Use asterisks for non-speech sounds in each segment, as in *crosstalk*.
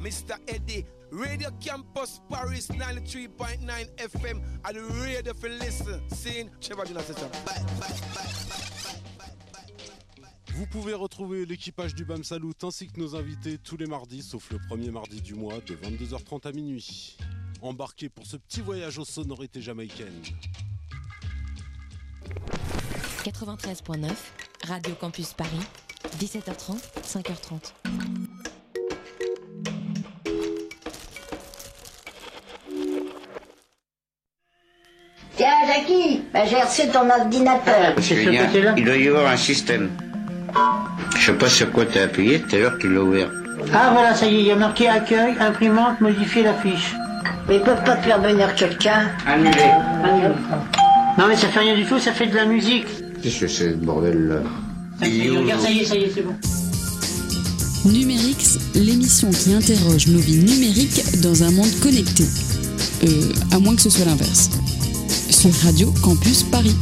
Mr. Eddie. Radio Campus Paris 93.9 FM and the radio for listen? Seeing Trevor Jonas Bye, bye, Vous pouvez retrouver l'équipage du BAM Salut ainsi que nos invités tous les mardis, sauf le premier mardi du mois de 22h30 à minuit. Embarquez pour ce petit voyage aux sonorités jamaïcaines. 93.9, Radio Campus Paris, 17h30, 5h30. Tiens, Jackie, bah, j'ai reçu ton ordinateur. Julien, il doit y avoir un système. Je sais pas sur quoi t'as appuyé tout à l'heure qu'il l'a ouvert. Ah voilà, ça y est, il y a marqué accueil, imprimante, modifier la fiche. Mais ils peuvent pas te faire venir quelqu'un. Annulé. Non mais ça fait rien du tout, ça fait de la musique. Qu'est-ce que c'est ce bordel là Regarde, ça y est, ça y est, c'est bon. Numérix, l'émission qui interroge nos vies numériques dans un monde connecté. Euh, à moins que ce soit l'inverse. Sur Radio Campus Paris.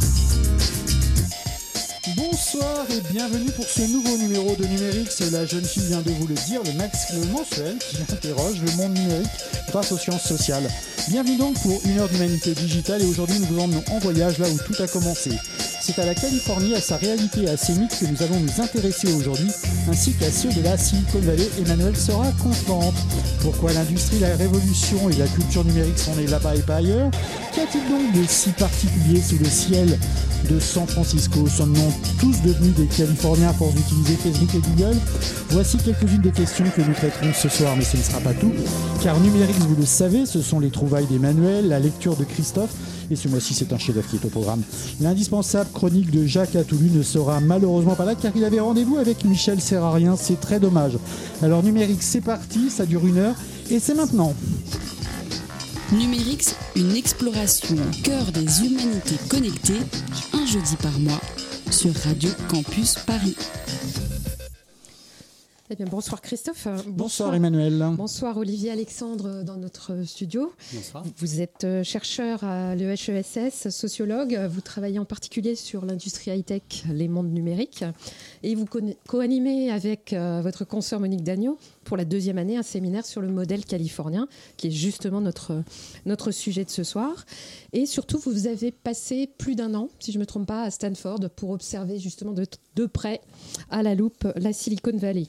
Bonsoir et bienvenue pour ce nouveau numéro de Numérix. La jeune fille vient de vous le dire, le Max le mensuel qui interroge le monde numérique grâce aux sciences sociales. Bienvenue donc pour une heure d'humanité digitale et aujourd'hui nous vous emmenons en voyage là où tout a commencé. C'est à la Californie, à sa réalité et à ses mythes que nous allons nous intéresser aujourd'hui, ainsi qu'à ceux de la Silicon Valley. Emmanuel sera constante. Pourquoi l'industrie, la révolution et la culture numérique sont nées là-bas et pas ailleurs? Qu'y a-t-il donc de si particulier sous le ciel de San Francisco? Sommes-nous tous devenus des Californiens à force d'utiliser Facebook et Google Voici quelques-unes des questions que nous traiterons ce soir, mais ce ne sera pas tout, car Numérix, vous le savez, ce sont les trouvailles d'Emmanuel, la lecture de Christophe, et ce mois-ci c'est un chef-d'œuvre qui est au programme. L'indispensable chronique de Jacques Atoulu ne sera malheureusement pas là car il avait rendez-vous avec Michel Serrarien, c'est très dommage. Alors Numérix, c'est parti, ça dure une heure, et c'est maintenant. Numérix, une exploration au cœur des humanités connectées, un jeudi par mois, sur Radio Campus Paris. Eh bien, bonsoir Christophe. Bonsoir, Emmanuel. Bonsoir Olivier Alexandre dans notre studio. Bonsoir. Vous êtes euh, chercheur à l'EHESS, sociologue. Vous travaillez en particulier sur l'industrie high-tech, les mondes numériques. Et vous co- co-animez avec euh, votre consoeur Monique Dagneau pour la deuxième année un séminaire sur le modèle californien, qui est justement notre, notre sujet de ce soir. Et surtout, vous avez passé plus d'un an, si je ne me trompe pas, à Stanford pour observer justement de, de près, à la loupe, la Silicon Valley.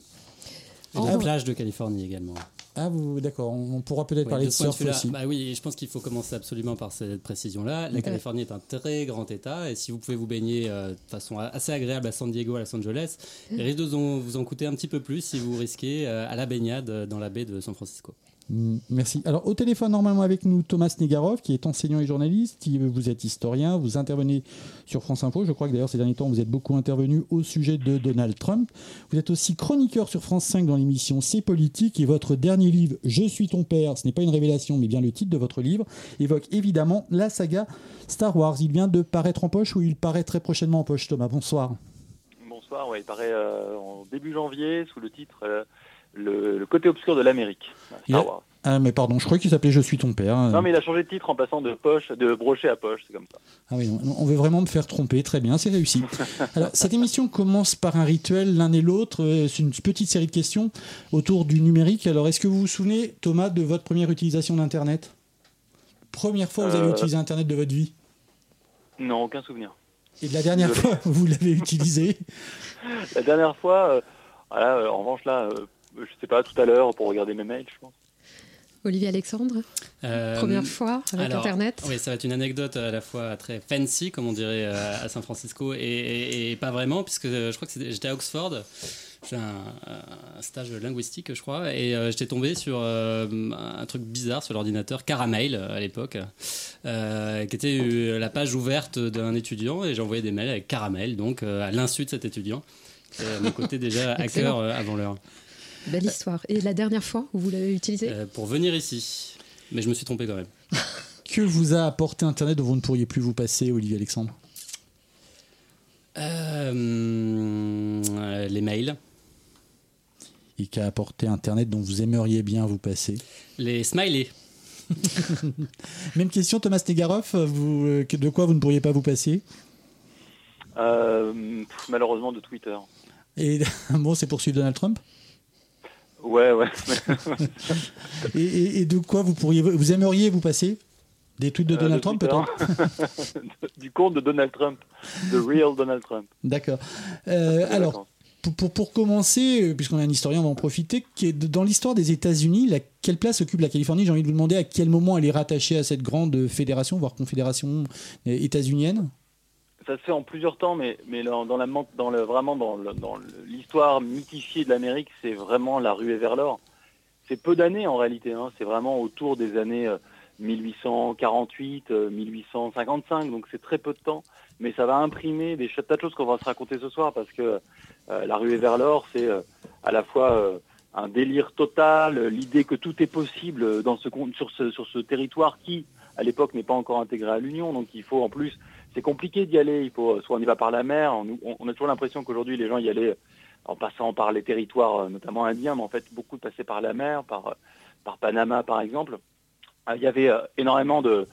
Et la plage de Californie également. Ah, vous, d'accord, on pourra peut-être parler de surf aussi. bah oui, je pense qu'il faut commencer absolument par cette précision-là. La. Californie est un très grand État et si vous pouvez vous baigner euh, de façon assez agréable à San Diego, à Los Angeles, il risque de vous en- vous en coûter un petit peu plus si vous risquez euh, à la baignade euh, dans la baie de San Francisco. Mm, Merci. Alors, au téléphone, normalement, avec nous, Thomas Negarov, qui est enseignant et journaliste. qui- Vous êtes historien, vous intervenez sur France Info. Je crois que d'ailleurs, ces derniers temps, vous êtes beaucoup intervenu au sujet de Donald Trump. Vous êtes aussi chroniqueur sur France 5 dans l'émission C'est politique. Et votre dernier livre, Je suis ton père, ce n'est pas une révélation, mais bien le titre de votre livre, évoque évidemment la saga Star Wars. Il vient de paraître en poche ou il paraît très prochainement en poche, Thomas? Bonsoir. Bonsoir, il paraît euh, en début janvier sous le titre euh, le, le côté obscur de l'Amérique. Star Il a- Wars. Ah, mais pardon, je crois qu'il s'appelait Je suis ton père. Non, mais il a changé de titre en passant de poche, de brochet à poche, c'est comme ça. Ah oui, on veut vraiment me faire tromper, très bien, c'est réussi. *laughs* Alors, cette émission commence par un rituel, l'un et l'autre, euh, c'est une petite série de questions autour du numérique. Alors, est-ce que vous vous souvenez, Thomas, de votre première utilisation d'Internet? Première fois que vous avez Euh. utilisé Internet de votre vie? Non, aucun souvenir. Et de la dernière fois vous l'avez utilisé? *laughs* La dernière fois, euh, voilà, en revanche là, je sais pas, tout à l'heure pour regarder mes mails, je pense. Olivier Alexandre, Euh, première fois avec alors, Internet. Oui, ça va être une anecdote à la fois très fancy, comme on dirait euh, à San Francisco, et, et- et pas vraiment, puisque euh, je crois que j'étais à Oxford. J'ai un, un stage linguistique, je crois, et euh, j'étais tombé sur euh, un truc bizarre sur l'ordinateur, Caramel euh, à l'époque, euh, qui était euh, la page ouverte d'un étudiant, et j'ai envoyé des mails avec Caramel, donc euh, à l'insu de cet étudiant, qui est à mon côté déjà hacker euh, avant l'heure, Belle histoire. Et la dernière fois où vous l'avez utilisé Euh, pour venir ici. Mais je me suis trompé quand même. *laughs* Que vous a apporté Internet dont vous ne pourriez plus vous passer, Olivier Alexandre? Euh, les mails, Et qu'a apporté Internet dont vous aimeriez bien vous passer? Les smileys. *laughs* Même question, Thomas Negaroff, vous, euh, de quoi vous ne pourriez pas vous passer? Euh, malheureusement de Twitter. Et *laughs* bon, c'est poursuivre Donald Trump? Ouais, ouais. *laughs* et, et- et de quoi vous pourriez, vous aimeriez vous passer? Des tweets de Euh, Donald Trump peut-être? *laughs* du compte de Donald Trump, The Real Donald Trump. D'accord. Euh, alors, pour, pour, pour commencer, euh, puisqu'on est un historien, on va en profiter. Dans l'histoire des États-Unis, quelle place occupe la Californie? J'ai envie de vous demander à quel moment elle est rattachée à cette grande fédération, voire confédération états-unienne? Ça se fait en plusieurs temps, mais, mais dans, la, dans le, vraiment dans l'histoire mythifiée de l'Amérique, c'est vraiment la ruée vers l'or. C'est peu d'années en réalité, hein. c'est vraiment autour des années euh, 1848, euh, 1855, donc c'est très peu de temps, mais ça va imprimer des tas de choses qu'on va se raconter ce soir, parce que euh, la ruée vers l'or, c'est euh, à la fois euh, un délire total, euh, l'idée que tout est possible euh, dans ce, sur, ce, sur ce territoire qui, à l'époque, n'est pas encore intégré à l'Union, donc il faut en plus c'est compliqué d'y aller. Il faut soit on y va par la mer. On, a toujours l'impression qu'aujourd'hui les gens y allaient en passant par les territoires, euh, notamment indiens, mais en fait beaucoup passaient par la mer, par euh, par Panama par exemple. Il y avait euh, énormément de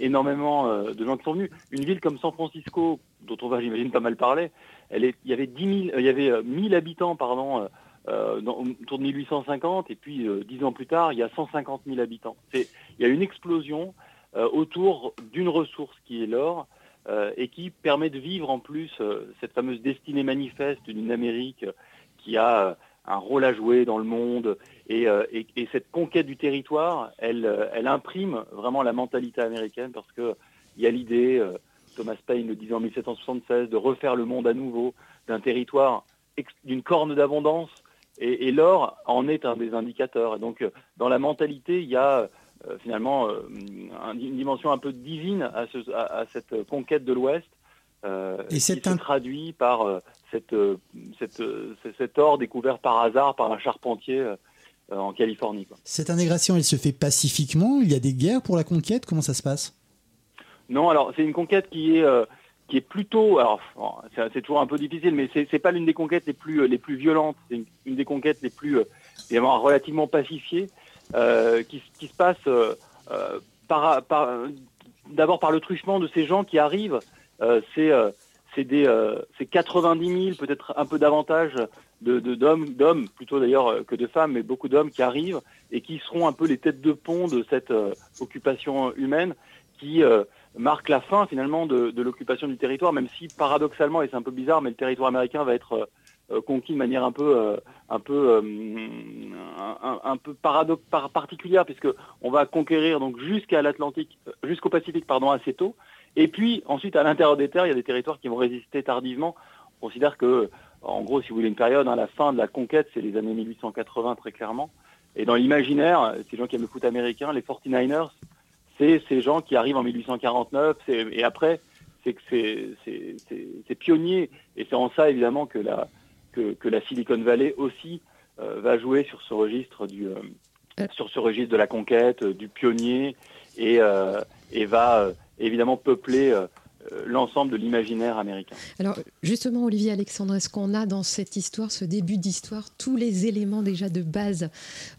énormément euh, de gens qui sont venus. Une ville comme San Francisco, dont on va *laughs* j'imagine pas mal parler, elle est, il y avait 10 000, euh, il y avait euh, 1000 habitants pardon. euh, euh, autour de 1850 et puis euh, dix ans plus tard, il y a 150 000 habitants. Il y a une explosion euh, autour d'une ressource qui est l'or euh, et qui permet de vivre en plus euh, cette fameuse destinée manifeste d'une Amérique euh, qui a euh, un rôle à jouer dans le monde et, euh, et- et cette conquête du territoire, elle, euh, imprime vraiment la mentalité américaine parce que il y a l'idée, euh, Thomas Paine le disait en 1776, de refaire le monde à nouveau d'un territoire d'une corne d'abondance et, et l'or en est un des indicateurs. Et donc euh, dans la mentalité, il y a euh, finalement euh, un- une dimension un peu divine à, ce- à- à cette conquête de l'Ouest. euh, Et qui c'est se un- traduit par euh, cette, euh, cette, euh, cet or découvert par hasard par un charpentier euh, euh, en Californie. quoi. Cette intégration, elle se fait pacifiquement? Il y a des guerres pour la conquête? Comment ça se passe? Non, alors c'est une conquête qui est euh, qui est plutôt, alors c'est toujours un peu difficile, mais c'est c'est pas l'une des conquêtes les plus euh, les plus violentes. C'est une, une des conquêtes les plus euh, relativement pacifiées, euh, qui, s- qui se passe euh, euh, par, d'abord par le truchement de ces gens qui arrivent. Euh, c'est euh, des euh, c'est 90 000 peut-être un peu davantage de de- d'hommes d'hommes plutôt d'ailleurs euh, que de femmes, mais beaucoup d'hommes qui arrivent et qui seront un peu les têtes de pont de cette euh, occupation humaine qui euh, marque la fin finalement de, l'occupation du territoire, même si paradoxalement, et c'est un peu bizarre, mais le territoire américain va être euh, euh, conquis de manière un peu, euh, un peu, euh, un, peu paradoxe, par, particulière, puisque on va conquérir donc jusqu'à l'Atlantique, euh, jusqu'au Pacifique, pardon, assez tôt. Et puis ensuite, à l'intérieur des terres, il y a des territoires qui vont résister tardivement. On considère que, en gros, si vous voulez une période, hein, la fin de la conquête, c'est les années 1880 très clairement. Et dans l'imaginaire, ces gens qui aiment le foot américain, les 49ers, c'est ces gens qui arrivent en 1849, c'est- et après, c'est pionnier. Et c'est en ça, évidemment, que la, que, que la Silicon Valley aussi euh, va jouer sur ce registre du, euh, sur ce registre de la conquête, euh, du pionnier, et, euh, et va euh, évidemment peupler euh, euh, l'ensemble de l'imaginaire américain. Alors justement, Olivier Alexandre, est-ce qu'on a dans cette histoire, ce début d'histoire, tous les éléments déjà de base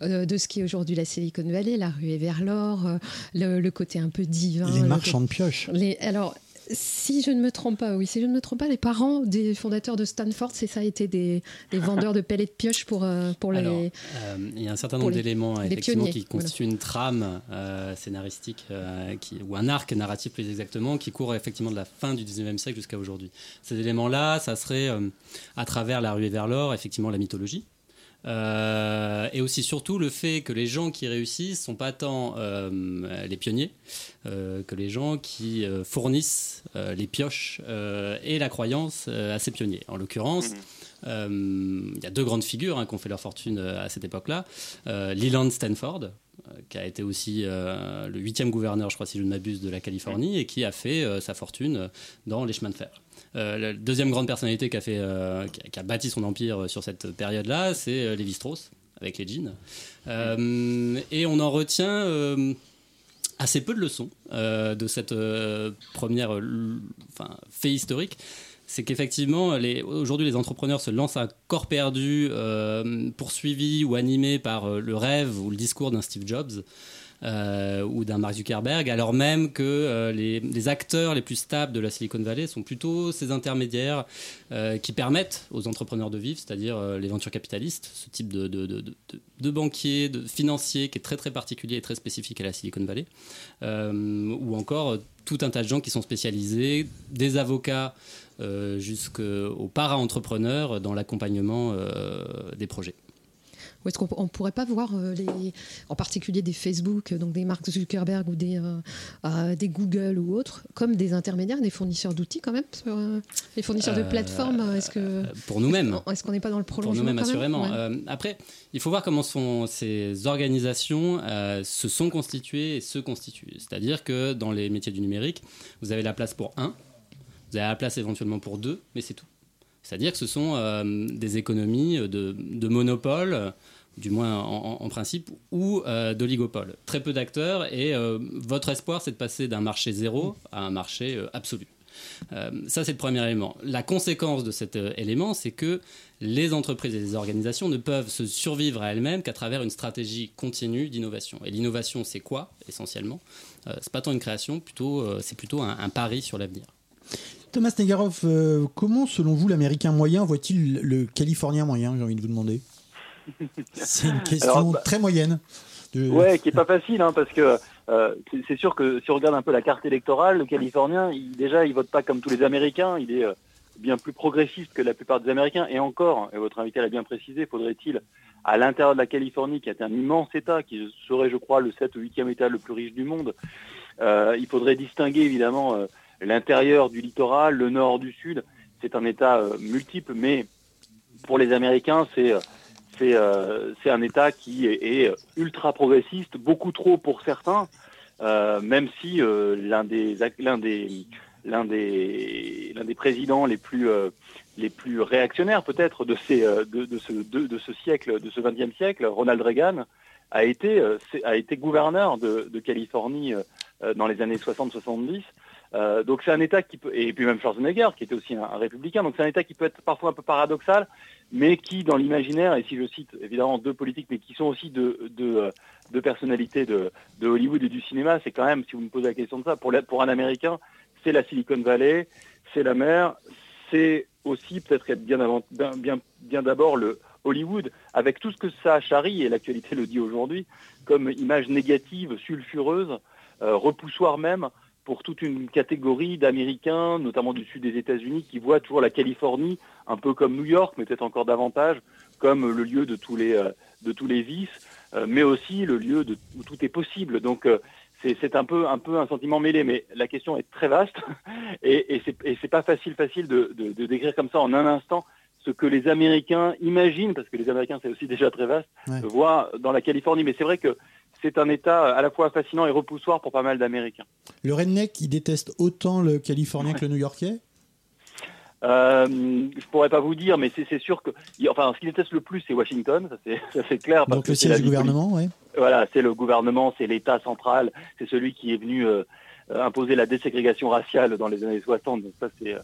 euh, de ce qui est aujourd'hui la Silicon Valley, la ruée vers l'or, euh, le, le côté un peu divin Les le marchands de pioches. les- alors, si je ne me trompe pas, oui, si je ne me trompe pas, les parents des fondateurs de Stanford, c'est ça, étaient des, des *laughs* vendeurs de pellets de pioches pour, euh, pour les... Alors, euh, il y a un certain nombre d'éléments les effectivement pionniers, qui constituent une trame euh, scénaristique qui, ou un arc narratif plus exactement qui court effectivement de la fin du 19e siècle jusqu'à aujourd'hui. Ces éléments-là, ça serait à travers la ruée vers l'or, effectivement la mythologie. Euh, et aussi surtout le fait que les gens qui réussissent sont pas tant euh, les pionniers euh, que les gens qui fournissent les pioches et la croyance à ces pionniers. En l'occurrence, euh, il y a deux grandes figures hein, qui ont fait leur fortune euh, à cette époque-là. Euh, Leland Stanford, euh, qui a été aussi euh, le huitième gouverneur, je crois, si je ne m'abuse, de la Californie, et qui a fait euh, sa fortune euh, dans les chemins de fer. Euh, la deuxième grande personnalité qui a, fait, euh, qui a, qui a bâti son empire euh, sur cette période-là, c'est euh, Lévi Strauss, avec les jeans. Euh, et on en retient euh, assez peu de leçons euh, de cette euh, première euh, enfin, fait historique. C'est qu'effectivement, aujourd'hui, les entrepreneurs se lancent à corps perdu, euh, poursuivis ou animés par euh, le rêve ou le discours d'un Steve Jobs. Euh, ou d'un Mark Zuckerberg, alors même que euh, les, acteurs les plus stables de la Silicon Valley sont plutôt ces intermédiaires euh, qui permettent aux entrepreneurs de vivre, c'est-à-dire les ventures capitalistes, ce type de, de, de, de, qui est très très particulier et très spécifique à la Silicon Valley, ou encore tout un tas de gens qui sont spécialisés, des avocats jusqu'aux para-entrepreneurs dans l'accompagnement des projets. Ou est-ce qu'on ne pourrait pas voir, euh, les, en particulier des Facebook, donc des Mark Zuckerberg ou des, euh, euh, des Google ou autres, comme des intermédiaires, des fournisseurs d'outils quand même sur, Les fournisseurs de plateformes, est-ce que... Pour nous-mêmes. *laughs* Est-ce qu'on n'est pas dans le prolongement Pour nous-mêmes, assurément. après, il faut voir comment sont, ces organisations se sont constituées et se constituent. C'est-à-dire que dans les métiers du numérique, vous avez la place pour un, vous avez la place éventuellement pour deux, mais c'est tout. C'est-à-dire que ce sont des économies de, de monopole du moins en, principe, ou euh, d'oligopole. Très peu d'acteurs et euh, votre espoir, c'est de passer d'un marché zéro à un marché euh, absolu. ça, c'est le premier élément. La conséquence de cet élément, c'est que les entreprises et les organisations ne peuvent se survivre à elles-mêmes qu'à travers une stratégie continue d'innovation. Et l'innovation, c'est quoi, essentiellement? C'est pas tant une création, plutôt, c'est plutôt un, un, pari sur l'avenir. Thomas Negaroff, comment, selon vous, l'Américain moyen voit-il le Californien moyen J'ai envie de vous demander? C'est une question bah, très moyenne. Ouais, qui est pas facile, hein, parce que euh, c'est sûr que si on regarde un peu la carte électorale, le Californien, il, déjà, il vote pas comme tous les Américains. Il est euh, bien plus progressiste que la plupart des Américains. Et encore, et votre invité l'a bien précisé, faudrait-il, à l'intérieur de la Californie, qui est un immense État, qui serait, je crois, le 7 ou 8e État le plus riche du monde, euh, il faudrait distinguer évidemment l'intérieur du littoral, le nord du sud. C'est un État multiple, mais pour les Américains, c'est euh, c'est un État qui est, ultra progressiste, beaucoup trop pour certains, euh, même si euh, l'un des l'un des l'un des l'un des présidents les plus les plus réactionnaires peut-être de ces de, ce de, ce siècle de ce 20e siècle, Ronald Reagan a été a été gouverneur de, de Californie dans les années 60-70. donc c'est un État qui peut et puis même Schwarzenegger qui était aussi un, un républicain. Donc c'est un État qui peut être parfois un peu paradoxal, mais qui, dans l'imaginaire, et si je cite évidemment deux politiques, mais qui sont aussi deux, de personnalités de, de, Hollywood et du cinéma, c'est quand même, si vous me posez la question de ça, pour, pour un Américain, c'est la Silicon Valley, c'est la mer, c'est aussi peut-être être bien, avant, bien, bien d'abord le Hollywood, avec tout ce que ça charrie, et l'actualité le dit aujourd'hui, comme image négative, sulfureuse, euh, repoussoir même, pour toute une catégorie d'Américains, notamment du sud des États-Unis, qui voient toujours la Californie un peu comme New York, mais peut-être encore davantage, comme le lieu de tous les, euh, de tous les vices, euh, mais aussi le lieu de, où tout est possible. Donc euh, c'est un peu, un peu un sentiment mêlé, mais la question est très vaste *laughs* et, et c'est pas facile, facile de, de, de, décrire comme ça en un instant ce que les Américains imaginent, parce que les Américains c'est aussi *laughs* déjà très vaste, ouais. voient dans la Californie. Mais c'est vrai que c'est un État à la fois fascinant et repoussoir pour pas mal d'Américains. Le redneck, il déteste autant le Californien que le New-Yorkais euh, je pourrais pas vous dire, mais c'est sûr que, enfin, ce qu'il déteste le plus, c'est Washington, ça c'est *laughs* clair. Donc le siège du gouvernement, oui. Voilà, c'est le gouvernement, c'est l'État central, c'est celui qui est venu euh, imposer la déségrégation raciale dans les années 60. Donc ça, c'est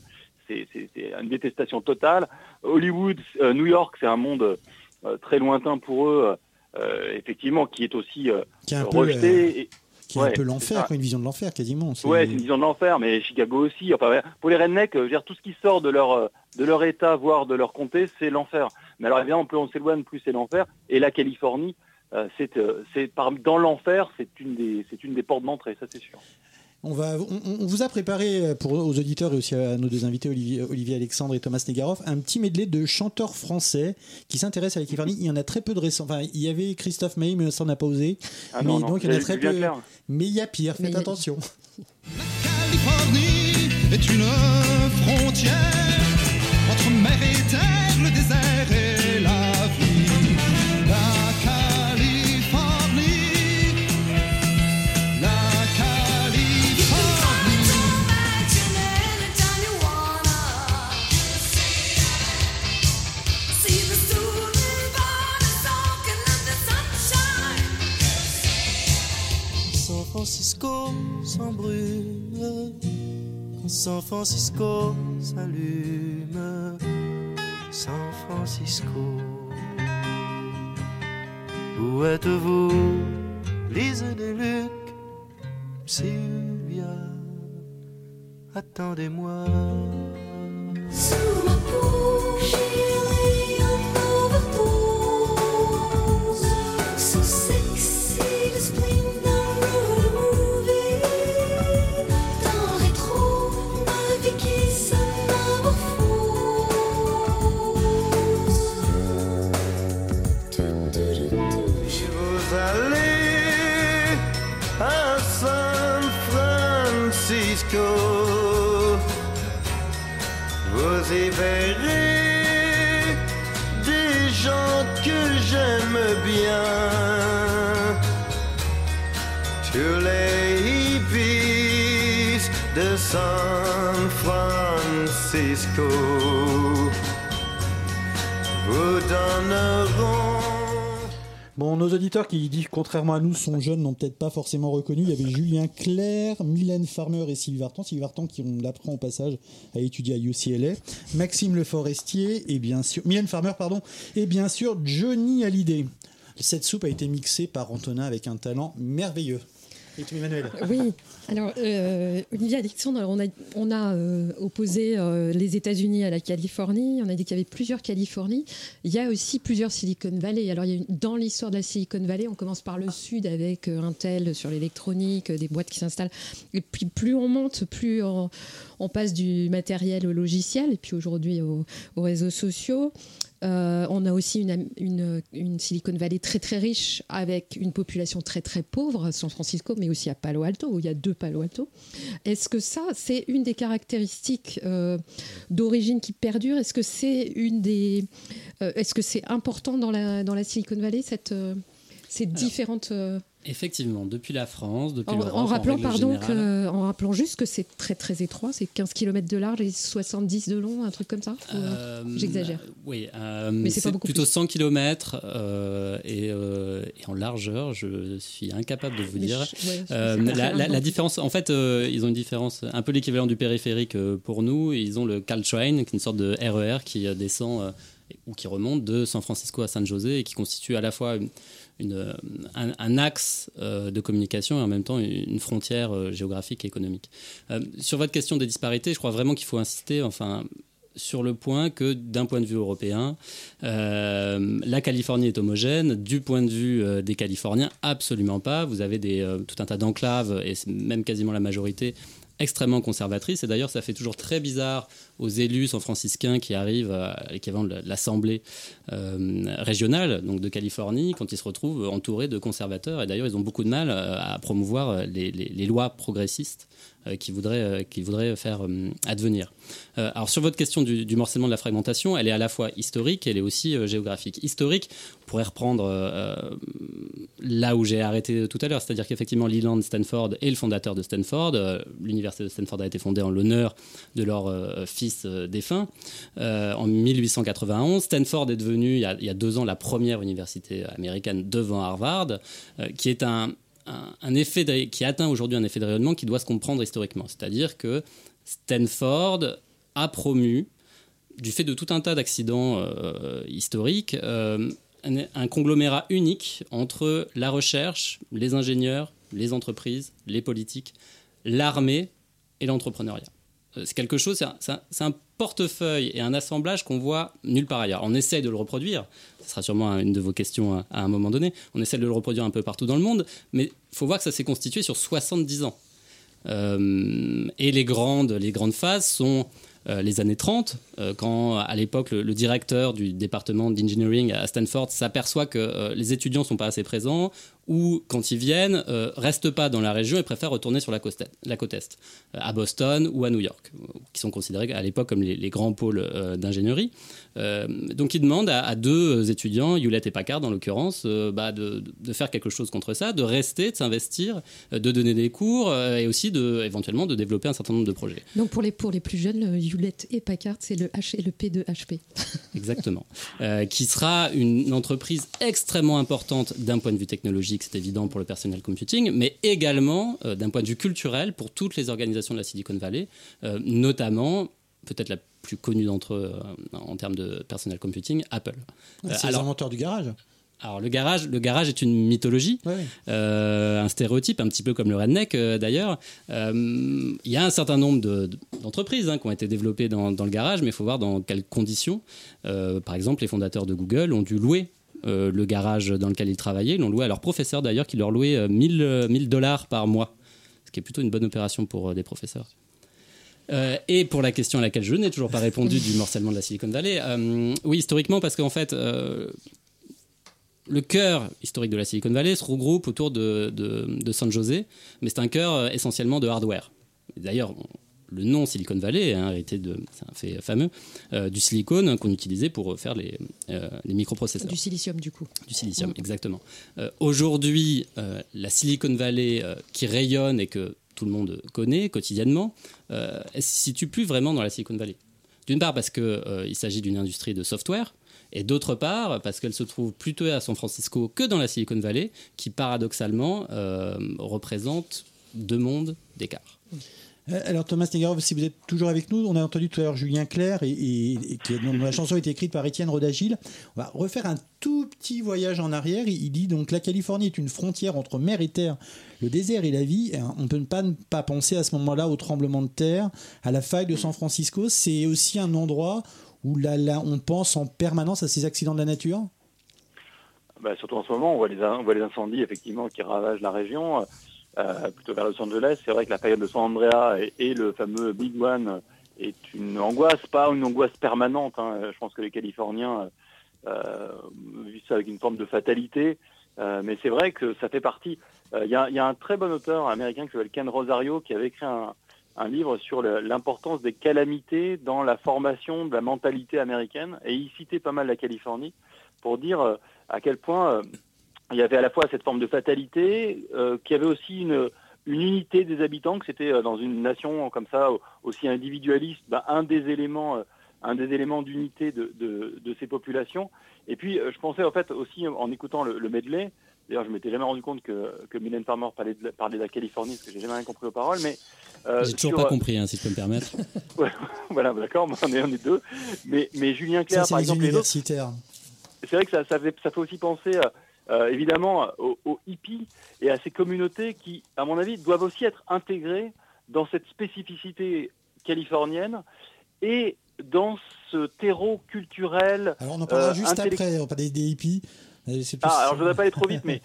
c'est une détestation totale. Hollywood, euh, New York, c'est un monde euh, très lointain pour eux. Euh, effectivement, qui est aussi euh, qui est un rejeté. Peu, qui est ouais, un peu l'enfer, une vision de l'enfer quasiment. Ouais, c'est une vision de l'enfer, mais Chicago aussi. Enfin, pour les rednecks, veux dire, tout ce qui sort de leur de leur état, voire de leur comté, c'est l'enfer. Mais alors évidemment, plus on s'éloigne, plus c'est l'enfer. Et la Californie, euh, c'est dans l'enfer, c'est une des c'est une des portes d'entrée, ça c'est sûr. On, va, on, on, vous a préparé pour aux auditeurs et aussi à nos deux invités, Olivier, Olivier Alexandre et Thomas Negaroff, un petit medley de chanteurs français qui s'intéressent à la Californie. Il y en a très peu de récents. Enfin, il y avait Christophe May, mais ça n'a pas osé. Ah non, mais non, donc il y en a très peu. Clair. Mais il y a pire, faites Mais- attention. La Californie est une frontière entre mer et terre, San Francisco s'embrûle San Francisco s'allume, San Francisco. Où êtes-vous, Lise des Luc, Sylvia, attendez-moi. Sous ma Bon, nos auditeurs qui disent contrairement à nous sont jeunes n'ont peut-être pas forcément reconnu. Il y avait Julien Clerc, Mylène Farmer et Sylvie Vartan. Sylvie Vartan qui, on l'apprend au passage, a étudié à UCLA. Maxime Le Forestier et bien sûr Mylène Farmer, pardon, et bien sûr Johnny Hallyday. Cette soupe a été mixée par Antonin avec un talent merveilleux. Oui, alors euh, Olivier Alexandre, on a, on a euh, opposé euh, les États-Unis à la Californie, on a dit qu'il y avait plusieurs Californies, il y a aussi plusieurs Silicon Valley. Alors il y a dans l'histoire de la Silicon Valley, on commence par le sud avec euh, Intel sur l'électronique, des boîtes qui s'installent, et puis plus on monte, plus on, passe du matériel au logiciel, et puis aujourd'hui aux réseaux sociaux. Euh, on a aussi une, une- une Silicon Valley très très riche avec une population très très pauvre à San Francisco, mais aussi à Palo Alto, où il y a deux Palo Alto. Est-ce que ça, c'est une des caractéristiques euh, d'origine qui perdure? Est-ce que c'est une des, euh, est-ce que c'est important dans la dans la Silicon Valley cette ces différentes Effectivement, depuis la France, depuis en, l'Europe, en rappelant, pardon, que, en rappelant juste que c'est très très étroit, c'est 15 km de large et 70 de long, un truc comme ça euh, J'exagère. Oui, euh, Mais c'est pas beaucoup plutôt plus. 100 km et, euh, et en largeur, je suis incapable de vous Mais dire. je- ouais, la, différence, en fait, ils ont une différence, un peu l'équivalent du périphérique pour nous. Ils ont le Caltrain, qui est une sorte de RER qui euh, descend ou qui remonte de San Francisco à San José et qui constitue à la fois une, euh, un, axe euh, de communication et en même temps une frontière euh, géographique et économique. Sur votre question des disparités, je crois vraiment qu'il faut insister, enfin, sur le point que d'un point de vue européen, la Californie est homogène. Du point de vue des Californiens, absolument pas. Vous avez tout un tas d'enclaves, et même quasiment la majorité, extrêmement conservatrices. Et d'ailleurs, ça fait toujours très bizarre aux élus san-franciscains qui arrivent à l'équivalent de l'Assemblée euh, régionale donc de Californie, quand ils se retrouvent entourés de conservateurs. Et d'ailleurs, ils ont beaucoup de mal euh, à promouvoir les, lois progressistes euh, qui voudraient, euh, qui voudraient faire euh, advenir. Euh, alors sur votre question du, morcellement de la fragmentation, elle est à la fois historique, elle est aussi euh, géographique. Historique, on pourrait reprendre euh, là où j'ai arrêté tout à l'heure, c'est-à-dire qu'effectivement Leland Stanford est le fondateur de Stanford. Euh, L'université de Stanford a été fondée en l'honneur de leur euh, fils euh, défunt euh, en 1891. Stanford est devenu il y, a, deux ans la première université américaine devant Harvard, euh, qui est un, effet qui atteint aujourd'hui un effet de rayonnement qui doit se comprendre historiquement. C'est-à-dire que Stanford a promu, du fait de tout un tas d'accidents historiques, un conglomérat unique entre la recherche, les ingénieurs, les entreprises, les politiques, l'armée et l'entrepreneuriat. Euh, C'est quelque chose, c'est un, portefeuille et un assemblage qu'on voit nulle part ailleurs. On essaie de le reproduire, ce sera sûrement une de vos questions à, à un moment donné, on essaie de le reproduire un peu partout dans le monde, mais il faut voir que ça s'est constitué sur 70 ans. Euh, et les grandes, les grandes phases sont euh, les années 30, euh, quand à l'époque le, directeur du département d'engineering à Stanford s'aperçoit que euh, les étudiants sont pas assez présents ou quand ils viennent restent pas dans la région et préfèrent retourner sur la côte, la côte est, à Boston ou à New York, qui sont considérés à l'époque comme les, grands pôles d'ingénierie. Euh, donc il demande à, à deux étudiants, Hewlett et Packard en l'occurrence, euh, bah, de, de faire quelque chose contre ça, de rester, de s'investir, euh, de donner des cours et aussi de, éventuellement de développer un certain nombre de projets. Donc pour les, pour les plus jeunes, le Hewlett et Packard, c'est le H et le P de HP. *laughs* Exactement. Euh, qui sera une entreprise extrêmement importante d'un point de vue technologique c'est évident pour le personnel computing, mais également d'un point de vue culturel pour toutes les organisations de la Silicon Valley, notamment peut-être la plus d'entre eux euh, en termes de personnel computing, Apple. Euh, C'est les alors- inventeurs du garage. alors le garage, le garage est une mythologie, euh, un stéréotype, un petit peu comme le redneck euh, d'ailleurs. Euh, Il y a un certain nombre de- de- d'entreprises hein, qui ont été développées dans, dans le garage, mais il faut voir dans quelles conditions. Euh, par exemple, les fondateurs de Google ont dû louer euh, le garage dans lequel ils travaillaient. Ils l'ont loué à leurs professeurs d'ailleurs, qui leur louaient euh, 1000 euh, 1000 dollars par mois, ce qui est plutôt une bonne opération pour euh, des professeurs. Euh, et pour la question à laquelle je n'ai toujours pas répondu du morcellement de la Silicon Valley, euh, oui, historiquement, parce qu'en fait, euh, le cœur historique de la Silicon Valley se regroupe autour de, de- de San José, mais c'est un cœur essentiellement de hardware. D'ailleurs, le nom Silicon Valley est hérité de, c'est un fait fameux, euh, du silicone qu'on utilisait pour faire les, euh, les microprocesseurs. Du silicium, du coup. Du silicium, Mm. exactement. Euh, Aujourd'hui, la Silicon Valley qui rayonne et que tout le monde connaît quotidiennement, euh, elle ne se situe plus vraiment dans la Silicon Valley. D'une part parce qu'il s'agit d'une industrie de software, et d'autre part parce qu'elle se trouve plutôt à San Francisco que dans la Silicon Valley, qui paradoxalement euh, représente deux mondes d'écart. Euh, Alors Thomas Negarov, si vous êtes toujours avec nous, on a entendu tout à l'heure Julien Clerc et, qui, dont la chanson a été écrite par Étienne Rodagil. On va refaire un tout petit voyage en arrière. Il, dit donc la Californie est une frontière entre mer et terre, le désert et la vie. Hein, on ne peut pas ne pas penser à ce moment-là au tremblement de terre, à la faille de San Francisco. C'est aussi un endroit où là, là, on pense en permanence à ces accidents de la nature? Bah, surtout en ce moment, on voit, les, on voit les incendies effectivement qui ravagent la région, plutôt vers Los Angeles. C'est vrai que la période de San Andrea et, le fameux Big One est une angoisse, pas une angoisse permanente. hein. Je pense que les Californiens euh, vivent ça avec une forme de fatalité. Euh, mais c'est vrai que ça fait partie. Euh, Il y, a, un très bon auteur américain qui s'appelle Ken Rosario qui avait écrit un, un livre sur l'importance des calamités dans la formation de la mentalité américaine. Et il citait pas mal la Californie pour dire euh, à quel point euh, il y avait à la fois cette forme de fatalité, euh, qu'il y avait aussi une, une unité des habitants, que c'était euh, dans une nation comme ça, au- aussi individualiste, bah, un des éléments, euh, un des éléments d'unité de, de, de ces populations. Et puis, euh, je pensais en fait aussi en écoutant le, le medley, d'ailleurs, je m'étais jamais rendu compte que, que Mylène Farmer parlait de, la- parlait de la Californie, parce que j'ai jamais rien compris aux paroles, mais euh, J'ai toujours sur- pas compris, hein, si je peux me permettre. *laughs* Ouais, voilà, d'accord, mais on est, on est deux. Mais, mais Julien Clerc, par les exemple, les autres, universitaires. c'est vrai que ça, ça, fait, ça fait aussi penser, euh, euh, évidemment, aux, aux hippies et à ces communautés qui, à mon avis, doivent aussi être intégrées dans cette spécificité californienne et dans ce terreau culturel. Alors on en parlera euh, juste après. On va parler des hippies. Plus- Ah, alors je ne voudrais pas aller trop vite, *laughs* mais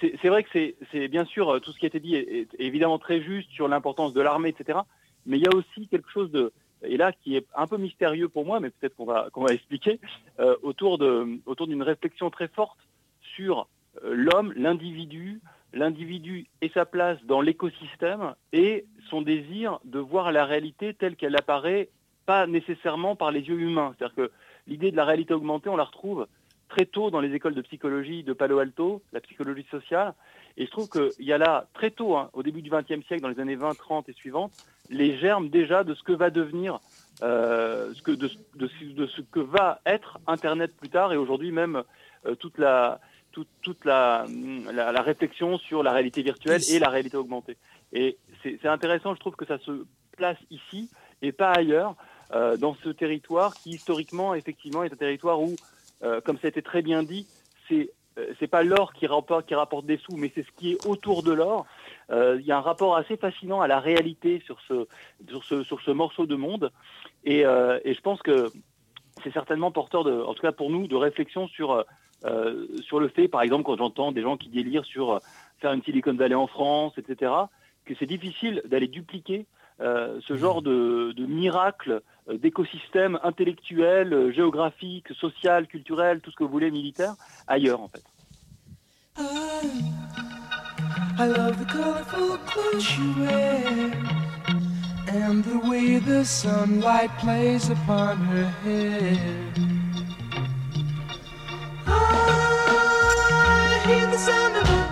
c'est vrai que c'est- bien sûr euh, tout ce qui a été dit est, est évidemment très juste sur l'importance de l'armée, etc. Mais il y a aussi quelque chose de et là qui est un peu mystérieux pour moi, mais peut-être qu'on va qu'on va *laughs* expliquer euh, autour de autour d'une réflexion très forte sur euh, l'homme, l'individu, l'individu et sa place dans l'écosystème et son désir de voir la réalité telle qu'elle apparaît, pas nécessairement par les yeux humains. C'est-à-dire que l'idée de la réalité augmentée, on la retrouve très tôt dans les écoles de psychologie de Palo Alto, la psychologie sociale. Et je trouve qu'il y a là, très tôt, hein, au début du XXe siècle, dans les années 20, 30 et suivantes, les germes déjà de ce que va devenir, euh, ce que, de, ce- que va être Internet plus tard, et aujourd'hui même euh, toute la toute, toute la, la, la réflexion sur la réalité virtuelle et la réalité augmentée. Et c'est intéressant, je trouve que ça se place ici et pas ailleurs, euh, dans ce territoire qui historiquement, effectivement, est un territoire où, euh, comme ça a été très bien dit, c'est euh, c'est pas l'or qui rapporte, qui rapporte des sous, mais c'est ce qui est autour de l'or. Il y a un rapport assez fascinant à la réalité sur ce, sur ce, sur ce morceau de monde. Et, et je pense que c'est certainement porteur, de, en tout cas pour nous, de réflexion sur, euh, sur le fait, par exemple, quand j'entends des gens qui délirent sur euh, faire une Silicon Valley en France, etc., que c'est difficile d'aller dupliquer euh, ce genre de, de miracle euh, d'écosystème intellectuel, géographique, social, culturel, tout ce que vous voulez, militaire, ailleurs en fait. I love the colorful clothes you wear and the way the sunlight plays upon her hair.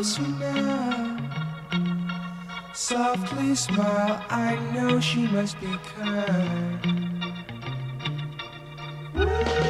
closer now. Softly smile, I know she must be kind. In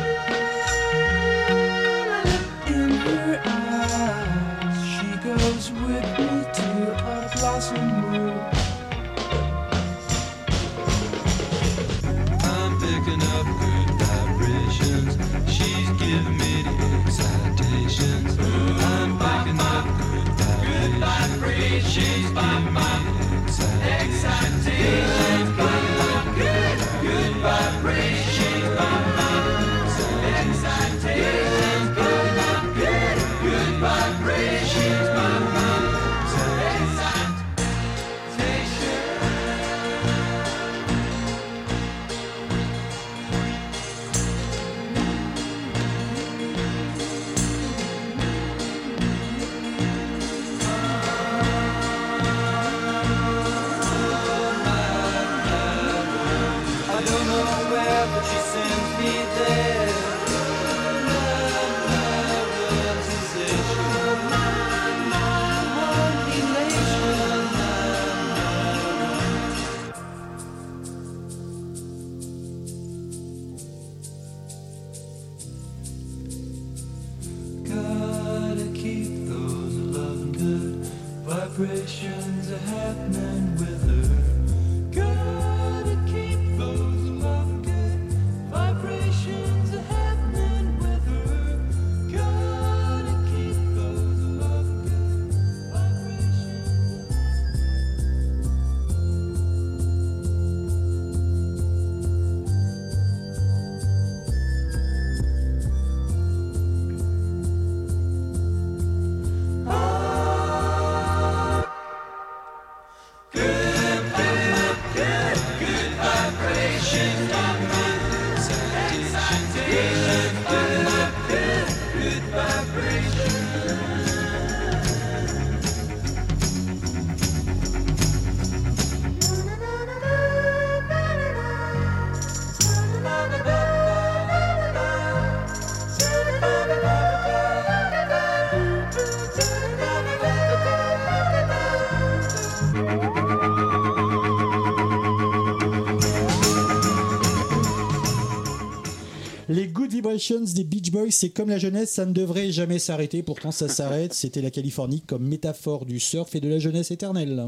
Vibrations des Beach Boys, c'est comme la jeunesse, ça ne devrait jamais s'arrêter. Pourtant, ça s'arrête. C'était la Californie comme métaphore du surf et de la jeunesse éternelle.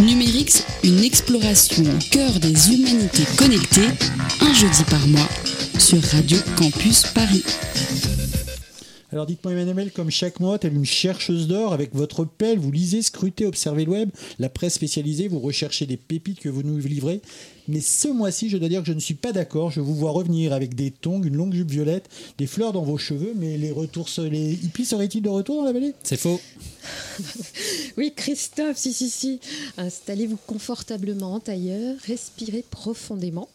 Numérix, une exploration au cœur des humanités connectées, un jeudi par mois, sur Radio Campus Paris. Alors dites-moi Emmanuel, comme chaque mois, telle une chercheuse d'or, avec votre pelle, vous lisez, scrutez, observez le web, la presse spécialisée, vous recherchez des pépites que vous nous livrez. Mais ce mois-ci, je dois dire que je ne suis pas d'accord. Je vous vois revenir avec des tongs, une longue jupe violette, des fleurs dans vos cheveux, mais les retours, les hippies seraient-ils de retour dans la vallée? C'est faux. *laughs* Oui, Christophe, si, si, si. Installez-vous confortablement en tailleur, respirez profondément.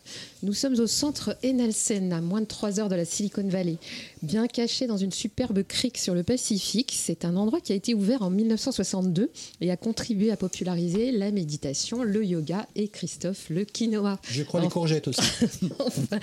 Nous sommes au centre Enelsen, à moins de 3 heures de la Silicon Valley. Bien caché dans une superbe crique sur le Pacifique, c'est un endroit qui a été ouvert en 1962 et a contribué à populariser la méditation, le yoga et Christophe, le Je crois les courgettes aussi. *laughs* Enfin,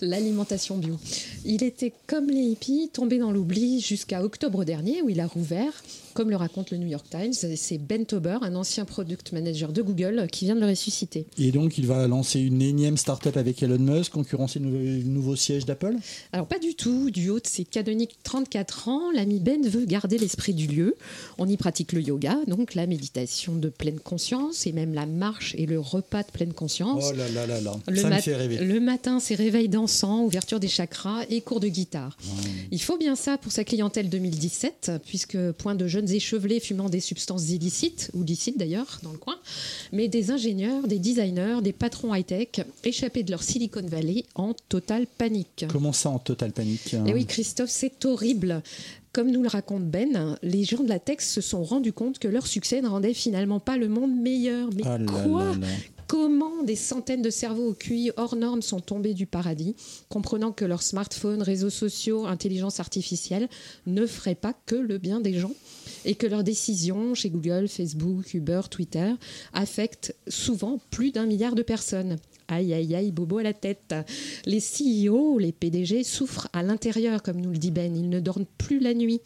l'alimentation bio. Il était comme les hippies, tombé dans l'oubli jusqu'à octobre dernier où il a rouvert. Comme le raconte le New York Times, c'est Ben Tober, un ancien product manager de Google, qui vient de le ressusciter. Et donc, il va lancer une énième start-up avec Elon Musk, concurrencer le nouveau- siège d'Apple? Alors pas du tout, du haut de ses canoniques 34 ans, l'ami Ben veut garder l'esprit du lieu. On y pratique le yoga, donc la méditation de pleine conscience et même la marche et le repas de pleine conscience. Oh là là là là, Le, ça me fait rêver. le matin, c'est réveil dansant, ouverture des chakras et cours de guitare. Il faut bien ça pour sa clientèle 2017, puisque point de jeunes échevelés fumant des substances illicites, ou licites d'ailleurs, dans le coin, mais des ingénieurs, des designers, des patrons high-tech, échappés de leur Silicon Valley en totale panique. Comment ça en totale panique hein? Et Eh oui, Christophe, c'est horrible. Comme nous le raconte Ben, les gens de la tech se sont rendus compte que leur succès ne rendait finalement pas le monde meilleur. Mais Ah là quoi? là là. Comment des centaines de cerveaux au QI hors normes sont tombés du paradis, comprenant que leurs smartphones, réseaux sociaux, intelligence artificielle ne feraient pas que le bien des gens? Et que leurs décisions chez Google, Facebook, Uber, Twitter affectent souvent plus d'un milliard de personnes. Aïe, aïe, aïe, bobo à la tête. Les CEO, les PDG souffrent à l'intérieur, comme nous le dit Ben. Ils ne dorment plus la nuit.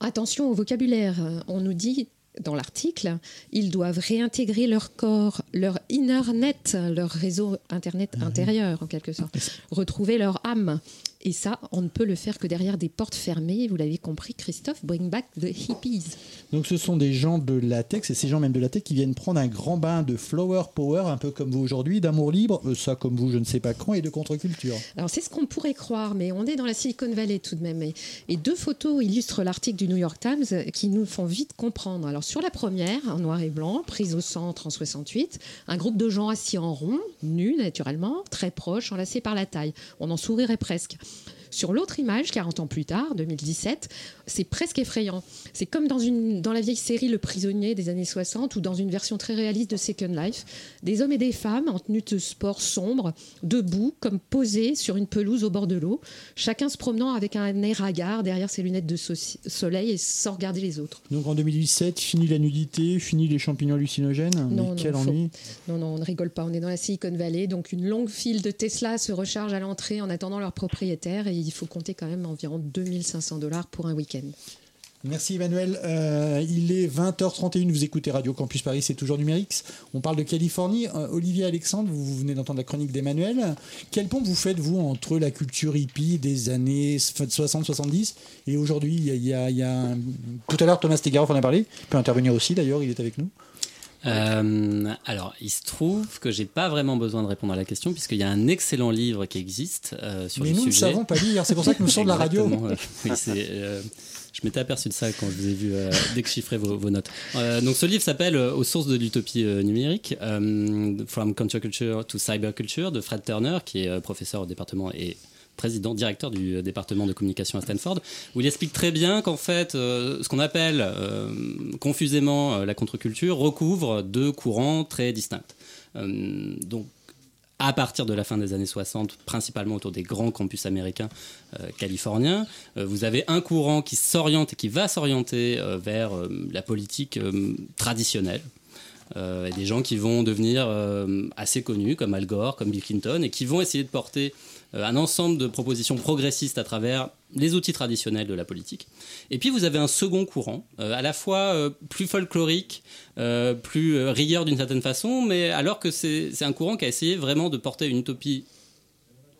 Attention au vocabulaire. On nous dit dans l'article, ils doivent réintégrer leur corps, leur inner net, leur réseau internet intérieur en quelque sorte, retrouver leur âme. Et ça, on ne peut le faire que derrière des portes fermées. Vous l'avez compris, Christophe, bring back the hippies. Donc ce sont des gens de la tech, c'est ces gens même de la tech qui viennent prendre un grand bain de flower power, un peu comme vous aujourd'hui, d'amour libre, euh, ça comme vous je ne sais pas quand, et de contre-culture. Alors c'est ce qu'on pourrait croire, mais on est dans la Silicon Valley tout de même. Et, et deux photos illustrent l'article du New York Times qui nous font vite comprendre. Alors sur la première, en noir et blanc, prise au centre en 68, un groupe de gens assis en rond, nus naturellement, très proches, enlacés par la taille. On en sourirait presque. Sur l'autre image, 40 ans plus tard, 2017, c'est presque effrayant. C'est comme dans, une, dans la vieille série Le Prisonnier des années 60 ou dans une version très réaliste de Second Life. Des hommes et des femmes en tenue de sport sombre, debout, comme posés sur une pelouse au bord de l'eau, chacun se promenant avec un air hagard derrière ses lunettes de so- soleil et sans regarder les autres. Donc en 2017, fini la nudité, fini les champignons hallucinogènes, Non, mais quel non, ennui. Non, non, on ne rigole pas. On est dans la Silicon Valley, donc une longue file de Tesla se recharge à l'entrée en attendant leur propriétaire et il faut compter quand même environ 2500 dollars pour un week-end. Merci Emmanuel. Euh, il est 20h31, vous écoutez Radio Campus Paris, c'est toujours numérique. On parle de Californie. Euh, Olivier Alexandre, vous venez d'entendre la chronique d'Emmanuel. Quel pont vous faites, vous, entre la culture hippie des années 60-70 et aujourd'hui? Il y a, il y a- un- Tout à l'heure, Thomas Tegaroff en a parlé. Il peut intervenir aussi, d'ailleurs, il est avec nous. Euh, alors, il se trouve que j'ai pas vraiment besoin de répondre à la question puisqu'il y a un excellent livre qui existe euh, sur Mais le nous ne savons pas lire, c'est pour ça que nous sommes de la radio. *laughs* Euh, oui, euh, je m'étais aperçu de ça quand je vous ai vu déchiffrer vos, vos notes. Donc, ce livre s'appelle Aux sources de l'utopie numérique, euh, From Counterculture to Cyberculture de Fred Turner, qui est professeur au département et président, directeur du euh, département de communication à Stanford, où il explique très bien qu'en fait, euh, ce qu'on appelle euh, confusément la contre-culture recouvre deux courants très distincts. Donc, à partir de la fin des années 60, principalement autour des grands campus américains californiens, vous avez un courant qui s'oriente et qui va s'orienter vers la politique traditionnelle. Et des gens qui vont devenir assez connus, comme Al Gore, comme Bill Clinton, et qui vont essayer de porter un ensemble de propositions progressistes à travers les outils traditionnels de la politique. Et puis vous avez un second courant, euh, à la fois euh, plus folklorique, euh, plus euh, rieur d'une certaine façon, mais alors que c'est un courant qui a essayé vraiment de porter une utopie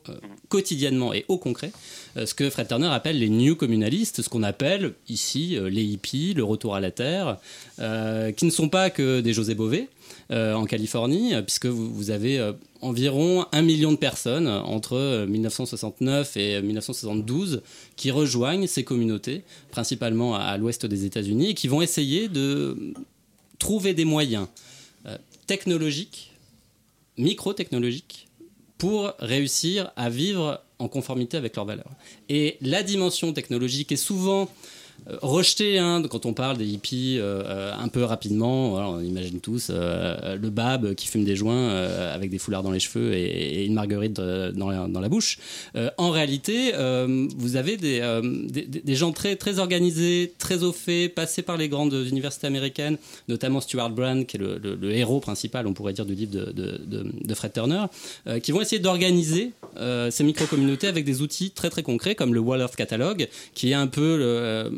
euh, quotidiennement et au concret, euh, ce que Fred Turner appelle les new communalistes, ce qu'on appelle ici euh, les hippies, le retour à la terre, euh, qui ne sont pas que des José Bové euh, en Californie, euh, puisque vous, avez euh, environ un million de personnes euh, entre euh, 1969 et euh, 1972 qui rejoignent ces communautés, principalement à, l'ouest des États-Unis, et qui vont essayer de trouver des moyens euh, technologiques, micro-technologiques, pour réussir à vivre en conformité avec leurs valeurs. Et la dimension technologique est souvent euh, rejetée hein, quand on parle des hippies euh, euh, un peu rapidement. Voilà, on imagine tous euh, le bab qui fume des joints euh, avec des foulards dans les cheveux et, et une marguerite euh, dans, la, dans la bouche. Euh, en réalité, euh, vous avez des, euh, des, des- gens très, très organisés, très au fait, passés par les grandes universités américaines, notamment Stuart Brand, qui est le, le- le héros principal, on pourrait dire, du livre de, de- de- de Fred Turner, euh, qui vont essayer d'organiser euh, ces micro-communautés avec des outils très très concrets comme le Wall Earth Catalog, qui est un peu le, euh,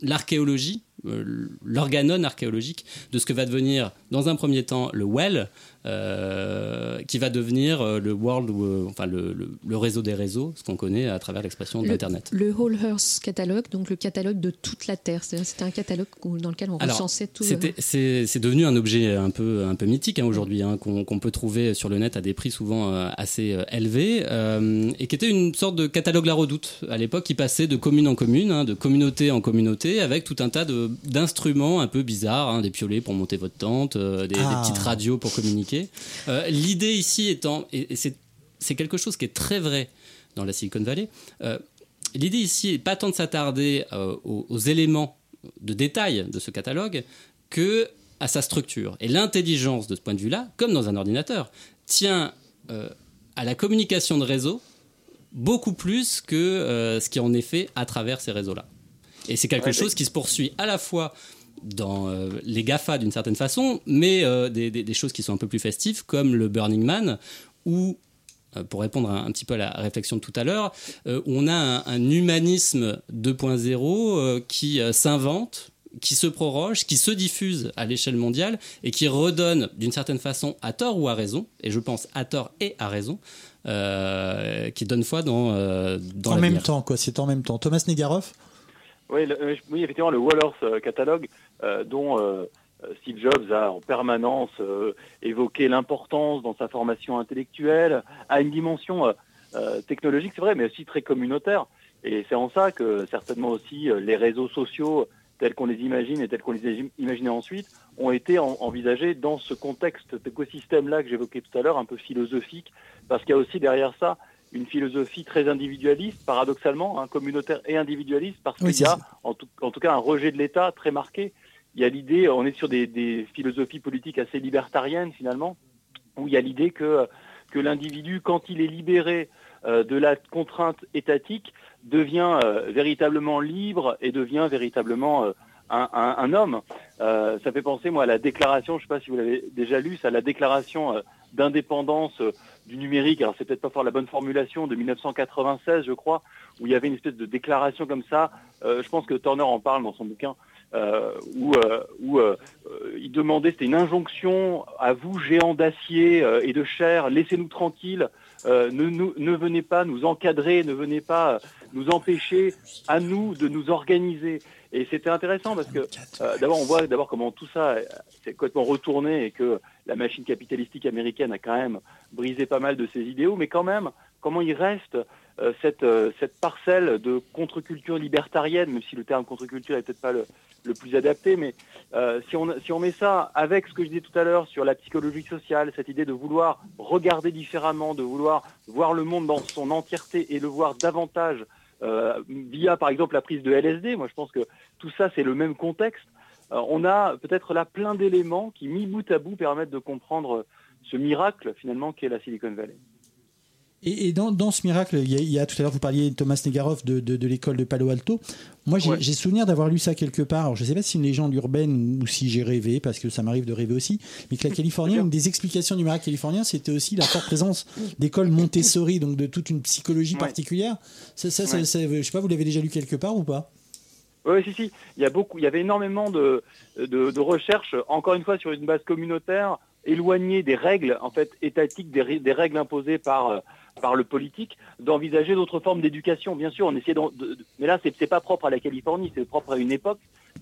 l'archéologie, euh, l'organon archéologique de ce que va devenir dans un premier temps le Well, euh, qui va devenir euh, le World, euh, enfin le, le- le réseau des réseaux, ce qu'on connaît à travers l'expression Le, d'Internet. le Whole Earth Catalogue, donc le catalogue de toute la Terre. C'est-à-dire, C'était un catalogue où- dans lequel on Alors, recensait tout. c'était- c'est c'est devenu un objet un peu, un peu mythique hein, aujourd'hui, hein, qu'on qu'on peut trouver sur le net à des prix souvent euh, assez euh, élevés, euh, et qui était une sorte de catalogue La Redoute à l'époque, qui passait de commune en commune, hein, de communauté en communauté, avec tout un tas de- d'instruments un peu bizarres, hein, des piolets pour monter votre tente, euh, des, des Ah. petites radios pour communiquer. Euh, L'idée ici étant, et, et c'est quelque chose qui est très vrai dans la Silicon Valley, euh, l'idée ici n'est pas tant de s'attarder euh, aux, aux éléments de détail de ce catalogue que à sa structure. Et l'intelligence, de ce point de vue-là, comme dans un ordinateur, tient à la communication de réseau beaucoup plus que ce qui en est fait à travers ces réseaux-là. Et c'est quelque Ouais, chose qui se poursuit à la fois dans euh, les GAFA d'une certaine façon, mais euh, des, des- des choses qui sont un peu plus festives, comme le Burning Man, où, euh, pour répondre un, un petit peu à la réflexion de tout à l'heure, euh, on a un, un humanisme 2.0 euh, qui euh, s'invente, qui se proroge, qui se diffuse à l'échelle mondiale et qui redonne d'une certaine façon, à tort ou à raison, et je pense à tort et à raison, euh, qui donne foi dans, euh, dans en même temps, quoi. C'est en même temps. Thomas Negaroff Oui, le- oui, effectivement, le Wallers catalogue, euh, dont euh, euh, Steve Jobs a en permanence euh, évoqué l'importance dans sa formation intellectuelle, a une dimension euh, euh, technologique, c'est vrai, mais aussi très communautaire. Et c'est en ça que certainement aussi euh, les réseaux sociaux, tels qu'on les imagine et tels qu'on les a imaginés ensuite, ont été en- envisagés dans ce contexte d'écosystème-là que j'évoquais tout à l'heure, un peu philosophique, parce qu'il y a aussi derrière ça une philosophie très individualiste, paradoxalement, hein, communautaire et individualiste, parce Oui, qu'il y a en tout, en tout cas un rejet de l'État très marqué. Il y a l'idée, on est sur des, philosophies politiques assez libertariennes finalement, où il y a l'idée que, que l'individu, quand il est libéré euh, de la contrainte étatique, devient euh, véritablement libre et devient véritablement euh, un, homme. Ça fait penser, moi, à la déclaration, je ne sais pas si vous l'avez déjà lu, à la déclaration d'indépendance du numérique. Alors, c'est peut-être pas fort la bonne formulation de 1996, je crois, où il y avait une espèce de déclaration comme ça. Je pense que Turner en parle dans son bouquin. Euh, où, euh, euh, il demandait, c'était une injonction à vous, géants d'acier et de chair, laissez-nous tranquilles, ne, venez pas nous encadrer, ne venez pas nous empêcher à nous de nous organiser. Et c'était intéressant parce que d'abord on voit d'abord comment tout ça s'est complètement retourné et que la machine capitalistique américaine a quand même brisé pas mal de ses idéaux, mais quand même comment il reste euh, cette, euh, cette parcelle de contre-culture libertarienne, même si le terme contre-culture est peut-être pas le, plus adapté, mais euh, si, on, met ça avec ce que je disais tout à l'heure sur la psychologie sociale, cette idée de vouloir regarder différemment, de vouloir voir le monde dans son entièreté et le voir davantage via par exemple la prise de LSD, moi je pense que tout ça c'est le même contexte. On a peut-être là plein d'éléments qui, mis bout à bout, permettent de comprendre ce miracle finalement qu'est la Silicon Valley. Et, et dans, dans ce miracle, il y, a, il y a tout à l'heure, vous parliez Thomas Negaroff de, de, de l'école de Palo Alto. Moi, j'ai Ouais. souvenir d'avoir lu ça quelque part. Alors, je ne sais pas si c'est une légende urbaine ou si j'ai rêvé, parce que ça m'arrive de rêver aussi. Mais que la *laughs* Californie, une des explications du miracle californien, c'était aussi la forte présence d'écoles Montessori, donc de toute une psychologie particulière. Ça, ça, ça- Ouais. ça- je sais pas, vous l'avez déjà lu quelque part ou pas? Oui, si, si. Il y a beaucoup, il y avait énormément de, de, de recherches, encore une fois, sur une base communautaire, éloignée des règles, en fait, étatiques, des règles imposées par, euh, par le politique, d'envisager d'autres formes d'éducation. Bien sûr, on essayait d'en- de, mais là, c'est, c'est pas propre à la Californie, c'est propre à une époque.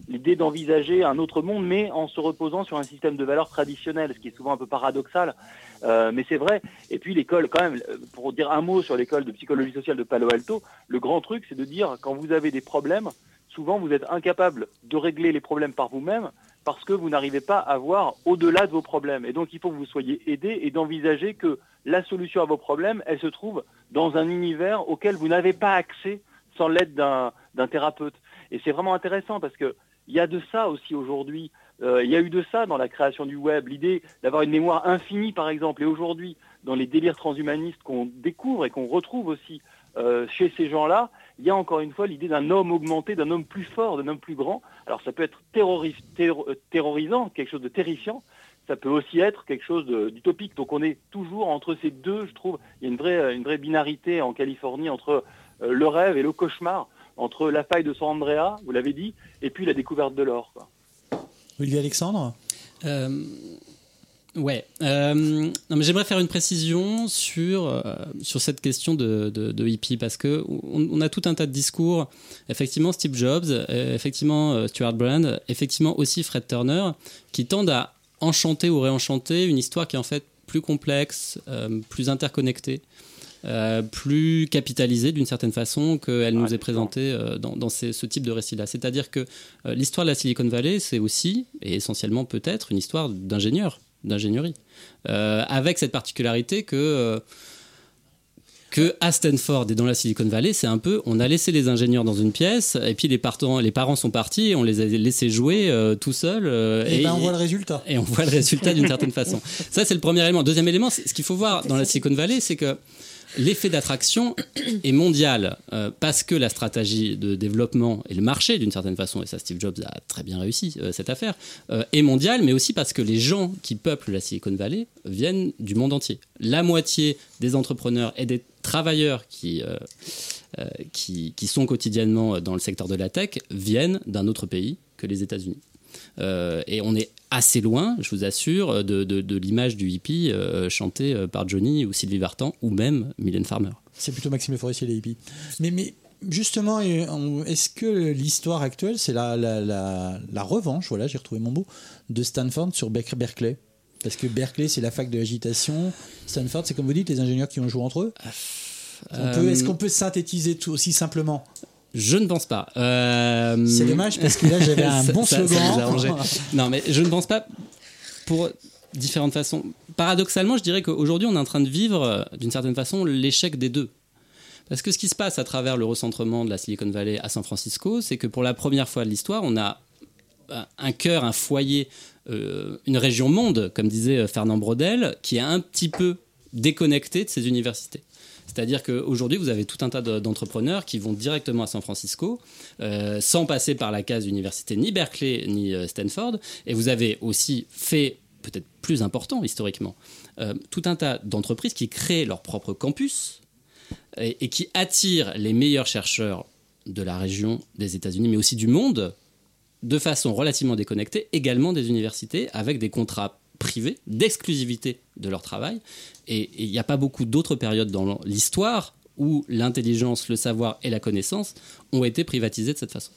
L'idée d'envisager un autre monde, mais en se reposant sur un système de valeurs traditionnel, ce qui est souvent un peu paradoxal. Euh, mais c'est vrai. Et puis l'école, quand même, euh, pour dire un mot sur l'école de psychologie sociale de Palo Alto, le grand truc, c'est de dire quand vous avez des problèmes, souvent vous êtes incapable de régler les problèmes par vous-même parce que vous n'arrivez pas à voir au-delà de vos problèmes. Et donc il faut que vous soyez aidé et d'envisager que la solution à vos problèmes, elle se trouve dans un univers auquel vous n'avez pas accès sans l'aide d'un thérapeute. Et c'est vraiment intéressant parce que il y a de ça aussi aujourd'hui. Euh, il y a eu de ça dans la création du web, l'idée d'avoir une mémoire infinie par exemple. Et aujourd'hui, dans les délires transhumanistes qu'on découvre et qu'on retrouve aussi euh, chez ces gens-là, il y a encore une fois l'idée d'un homme augmenté, d'un homme plus fort, d'un homme plus grand. Alors ça peut être terroris- terro- euh, terrorisant, quelque chose de terrifiant. Ça peut aussi être quelque chose d'utopique. Donc on est toujours entre ces deux, je trouve. Il y a une vraie, une vraie binarité en Californie entre euh, le rêve et le cauchemar, entre la faille de San Andrea, vous l'avez dit, et puis la découverte de l'or. Olivier Alexandre? Euh, ouais. Euh, non, mais j'aimerais faire une précision sur, euh, sur cette question de, de, de hippie parce que on, on a tout un tas de discours. Effectivement, Steve Jobs, euh, effectivement, Stuart Brand, effectivement aussi Fred Turner, qui tendent à enchanter ou réenchanter une histoire qui est en fait plus complexe, euh, plus interconnectée. euh, plus capitalisée d'une certaine façon qu'elle nous est présentée euh, dans, dans ces- ce type de récit-là. C'est-à-dire que euh, l'histoire de la Silicon Valley, c'est aussi, et essentiellement peut-être, une histoire d'ingénieur, d'ingénierie, Euh, avec cette particularité que euh, que à Stanford et dans la Silicon Valley, c'est un peu, on a laissé les ingénieurs dans une pièce et puis les parents, les parents sont partis et on les a laissés jouer euh, tout seuls. euh, Et ben, on voit le résultat. Et on voit le résultat d'une certaine façon. *laughs* Ça, c'est le premier élément. Deuxième élément, ce qu'il faut voir dans la Silicon Valley, c'est que l'effet d'attraction *clears throat* est mondial euh, parce que la stratégie de développement et le marché, d'une certaine façon, et ça Steve Jobs a très bien réussi euh, cette affaire, euh, est mondial, mais aussi parce que les gens qui peuplent la Silicon Valley viennent du monde entier. La moitié des entrepreneurs et des travailleurs qui, qui, qui sont quotidiennement dans le secteur de la tech viennent d'un autre pays que les États-Unis. Euh, et on est assez loin, je vous assure, de, de- de l'image du hippie euh, chanté euh, par Johnny ou Sylvie Vartan ou même Mylène Farmer. C'est plutôt Maxime Le Forestier, les hippies. Mais, mais justement, est-ce que l'histoire actuelle, c'est la, la, la, la revanche, voilà, j'ai retrouvé mon mot, de Stanford sur Ber- Berkeley? Parce que Berkeley, c'est la fac de l'agitation. Stanford, c'est comme vous dites, les ingénieurs qui ont joué entre eux. Euh, Est-ce qu'on peut synthétiser tout aussi simplement? Je ne pense pas. Euh, C'est dommage parce que là, j'avais un *laughs* bon ça- slogan. non, mais je ne pense pas pour différentes façons. Paradoxalement, je dirais qu'aujourd'hui, on est en train de vivre, euh, d'une certaine façon, l'échec des deux. Parce que ce qui se passe à travers le recentrement de la Silicon Valley à San Francisco, c'est que pour la première fois de l'histoire, on a un- un cœur, un foyer, euh, une région monde, comme disait euh, Fernand Brodel, qui est un petit peu déconnecté de ces universités. C'est-à-dire qu'aujourd'hui, vous avez tout un tas de- d'entrepreneurs qui vont directement à San Francisco, euh, sans passer par la case université ni Berkeley ni euh, Stanford. Et vous avez aussi fait, peut-être plus important historiquement, euh, tout un tas d'entreprises qui créent leur propre campus et, et qui attirent les meilleurs chercheurs de la région des États-Unis, mais aussi du monde, de façon relativement déconnectée, également des universités, avec des contrats privés d'exclusivité de leur travail. Et il n'y a pas beaucoup d'autres périodes dans l'histoire où l'intelligence, le savoir et la connaissance ont été privatisés de cette façon.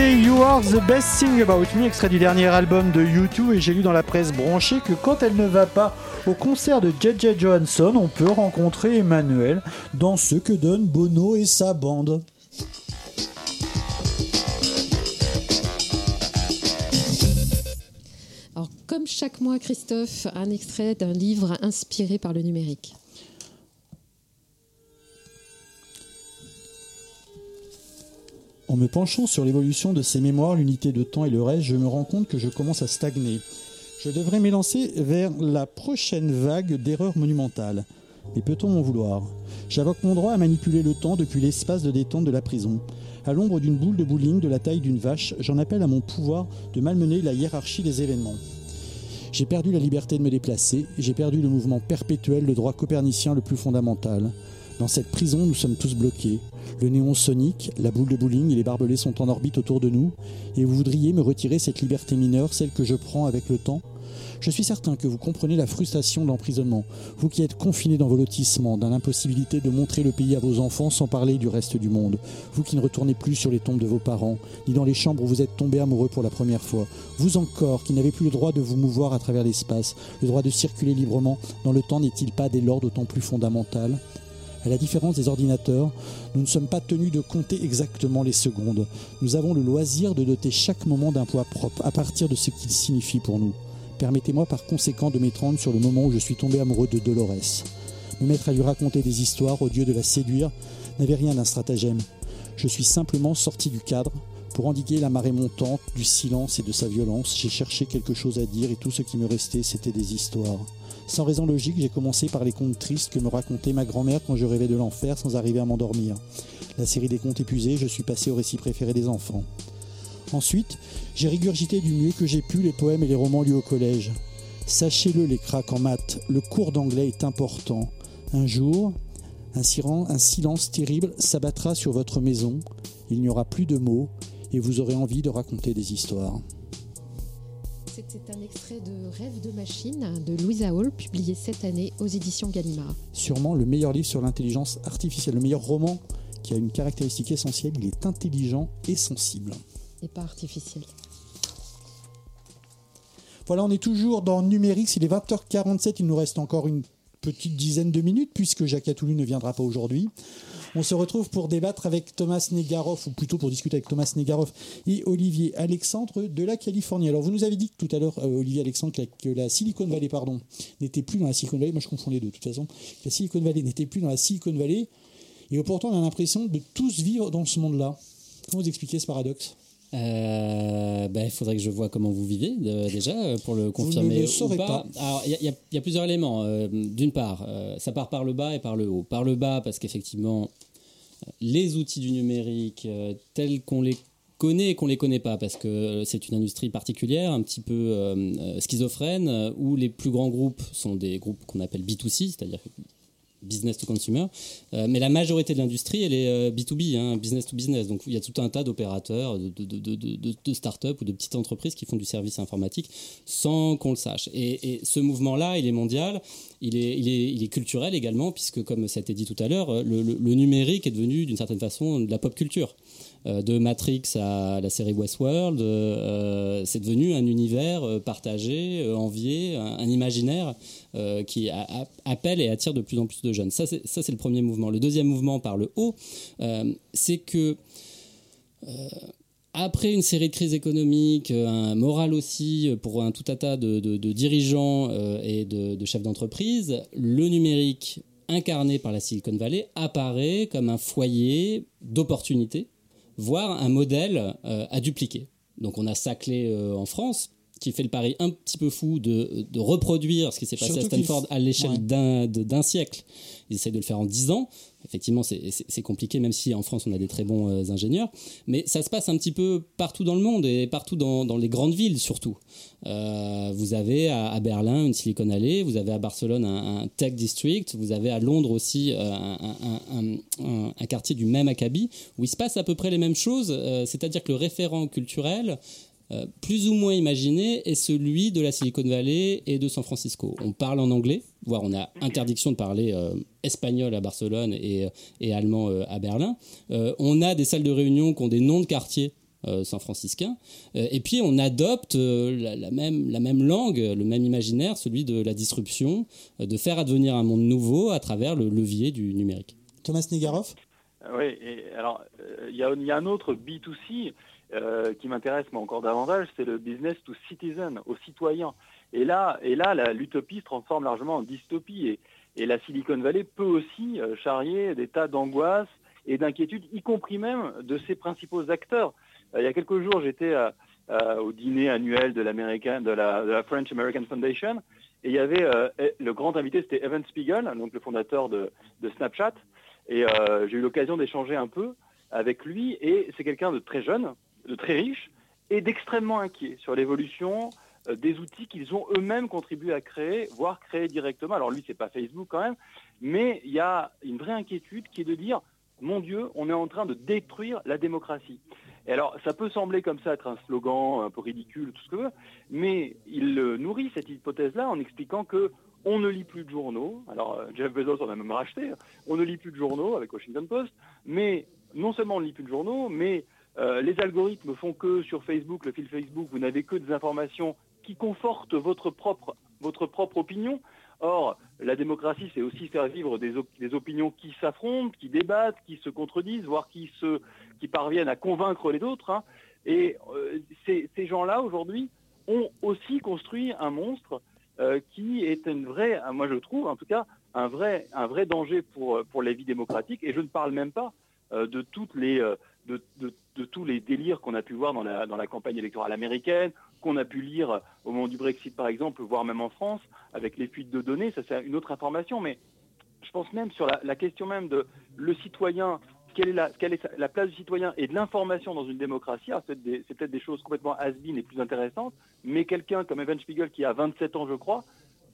You Are the Best Thing About Me, extrait du dernier album de U2. Et j'ai lu dans la presse branchée que quand elle ne va pas au concert de J.J. Johansson, on peut rencontrer Emmanuel dans ce que donne Bono et sa bande. Alors, comme chaque mois, Christophe, un extrait d'un livre inspiré par le numérique. En me penchant sur l'évolution de ces mémoires, l'unité de temps et le reste, je me rends compte que je commence à stagner. Je devrais m'élancer vers la prochaine vague d'erreurs monumentales. Mais peut-on m'en vouloir? J'invoque mon droit à manipuler le temps depuis l'espace de détente de la prison. À l'ombre d'une boule de bowling de la taille d'une vache, j'en appelle à mon pouvoir de malmener la hiérarchie des événements. J'ai perdu la liberté de me déplacer, j'ai perdu le mouvement perpétuel, le droit copernicien le plus fondamental. Dans cette prison, nous sommes tous bloqués. Le néon sonique, la boule de bowling et les barbelés sont en orbite autour de nous, et vous voudriez me retirer cette liberté mineure, celle que je prends avec le temps? Je suis certain que vous comprenez la frustration de l'emprisonnement, vous qui êtes confinés dans vos lotissements, dans l'impossibilité de montrer le pays à vos enfants sans parler du reste du monde, vous qui ne retournez plus sur les tombes de vos parents, ni dans les chambres où vous êtes tombés amoureux pour la première fois, vous encore qui n'avez plus le droit de vous mouvoir à travers l'espace, le droit de circuler librement dans le temps n'est-il pas dès lors d'autant plus fondamental à la différence des ordinateurs, nous ne sommes pas tenus de compter exactement les secondes. Nous avons le loisir de doter chaque moment d'un poids propre à partir de ce qu'il signifie pour nous. Permettez-moi par conséquent de m'étendre sur le moment où je suis tombé amoureux de Dolores. Me mettre à lui raconter des histoires au lieu de la séduire n'avait rien d'un stratagème. Je suis simplement sorti du cadre. Pour endiguer la marée montante du silence et de sa violence, j'ai cherché quelque chose à dire et tout ce qui me restait, c'était des histoires. Sans raison logique, j'ai commencé par les contes tristes que me racontait ma grand-mère quand je rêvais de l'enfer sans arriver à m'endormir. La série des contes épuisés, je suis passé au récit préféré des enfants. Ensuite, j'ai régurgité du mieux que j'ai pu les poèmes et les romans lus au collège. Sachez-le, les cracks en maths, le cours d'anglais est important. Un jour, un, silence terrible s'abattra sur votre maison, il n'y aura plus de mots, et vous aurez envie de raconter des histoires. C'était un extrait de Rêve de machine de Louisa Hall, publié cette année aux éditions Gallimard. Sûrement le meilleur livre sur l'intelligence artificielle, le meilleur roman qui a une caractéristique essentielle, il est intelligent et sensible. Et pas artificiel. Voilà, on est toujours dans numérique, il est 20h47, il nous reste encore une petite dizaine de minutes puisque Jacques Atoulu ne viendra pas aujourd'hui. On se retrouve pour débattre avec Thomas Negaroff, ou plutôt pour discuter avec Thomas Negaroff et Olivier Alexandre de la Californie. Alors, vous nous avez dit tout à l'heure, euh, Olivier Alexandre, que la, Silicon Valley, pardon, n'était plus dans la Silicon Valley. Moi, je confonds les deux, de toute façon. La Silicon Valley n'était plus dans la Silicon Valley. Et pourtant, on a l'impression de tous vivre dans ce monde-là. Comment vous expliquez ce paradoxe? Euh, ben, il faudrait que je vois comment vous vivez de- déjà euh, pour le confirmer le ou saurez pas. pas. Alors il y, a- y y plusieurs éléments. Euh, D'une part, euh, ça part par le bas et par le haut. Par le bas parce qu'effectivement, euh, les outils du numérique euh, tels qu'on les connaît et qu'on les connaît pas parce que c'est une industrie particulière, un petit peu euh, euh, schizophrène, euh, où les plus grands groupes sont des groupes qu'on appelle B2C, c'est-à-dire business to consumer. Euh, mais la majorité de l'industrie, elle est euh, B2B, hein, business to business. Donc il y a tout un tas d'opérateurs, de, de, de, de, de- de start-up ou de petites entreprises qui font du service informatique sans qu'on le sache. Et, ce mouvement-là, il est mondial, il est, culturel également, puisque comme ça a été dit tout à l'heure, le- le numérique est devenu d'une certaine façon de la pop culture. Euh, de Matrix à la série Westworld, euh, c'est devenu un univers euh, partagé, envié, un, imaginaire qui appelle et attire de plus en plus de jeunes. Ça, c'est le premier mouvement. Le deuxième mouvement par le haut, c'est que après une série de crises économiques, un moral aussi pour un tout un tas de, dirigeants et de chefs d'entreprise, le numérique incarné par la Silicon Valley apparaît comme un foyer d'opportunités, voire un modèle euh, à dupliquer. Donc on a Saclay euh, en France qui fait le pari un petit peu fou de, de reproduire ce qui s'est passé Surtout à Stanford à l'échelle ouais. d'un siècle. Ils essayent de le faire en 10 ans. Effectivement, c'est- compliqué, même si en France, on a des très bons euh, ingénieurs. Mais ça se passe un petit peu partout dans le monde et partout dans, dans les grandes villes, surtout. Euh, vous avez à, à Berlin une Silicon Alley, vous avez à Barcelone un, un Tech District, vous avez à Londres aussi euh, un, un- quartier du même acabit, où il se passe à peu près les mêmes choses. C'est-à-dire que le référent culturel euh, plus ou moins imaginé est celui de la Silicon Valley et de San Francisco. On parle en anglais, voire on a interdiction de parler euh, espagnol à Barcelone et, et allemand euh, à Berlin. Euh, on a des salles de réunion qui ont des noms de quartiers euh, san-franciscain. Euh, et puis on adopte euh, la, même, la même langue, le même imaginaire, celui de la disruption, euh, de faire advenir un monde nouveau à travers le levier du numérique. Thomas Negaroff Euh, Oui, et alors euh, il y, a, un autre B2C euh, qui m'intéresse mais encore davantage, c'est le business to citizen, aux citoyens. Et là, et là l'utopie se transforme largement en dystopie. Et, la Silicon Valley peut aussi euh, charrier des tas d'angoisses et d'inquiétudes, y compris même de ses principaux acteurs. Euh, il y a quelques jours, j'étais au dîner annuel de, de, la, de la French American Foundation, et il y avait euh, le grand invité, c'était Evan Spiegel, donc le fondateur de Snapchat. Et euh, j'ai eu l'occasion d'échanger un peu avec lui. Et c'est quelqu'un de très jeune, de très riche et d'extrêmement inquiet sur l'évolution euh, des outils qu'ils ont eux-mêmes contribué à créer, voire créer directement. Alors lui, c'est pas Facebook quand même, mais il y a une vraie inquiétude qui est de dire, mon Dieu, on est en train de détruire la démocratie. Et alors, ça peut sembler comme ça être un slogan un peu ridicule, tout ce que veut, mais il euh, nourrit cette hypothèse-là en expliquant que on ne lit plus de journaux. Alors, euh, Jeff Bezos en a même racheté. On ne lit plus de journaux avec Washington Post, mais non seulement on ne lit plus de journaux, mais euh, les algorithmes font que sur Facebook, le fil Facebook, vous n'avez que des informations qui confortent votre propre, opinion. Or, la démocratie, c'est aussi faire vivre des, op- des opinions qui s'affrontent, qui débattent, qui se contredisent, voire qui, se, qui parviennent à convaincre les autres. hein. Et euh, ces gens-là, aujourd'hui, ont aussi construit un monstre euh, qui est une vraie, moi je trouve en tout cas, un vrai, un vrai danger pour, euh, la vie démocratique. Et je ne parle même pas euh, de, toutes les, de, tous les délires qu'on a pu voir dans la, dans la campagne électorale américaine, qu'on a pu lire au moment du Brexit par exemple, voire même en France, avec les fuites de données. Ça c'est une autre information, mais je pense même sur la question même de le citoyen, quelle est, la, place du citoyen et de l'information dans une démocratie. Alors, C'est peut-être des, choses complètement has-been et plus intéressantes, mais quelqu'un comme Evan Spiegel qui a 27 ans, je crois,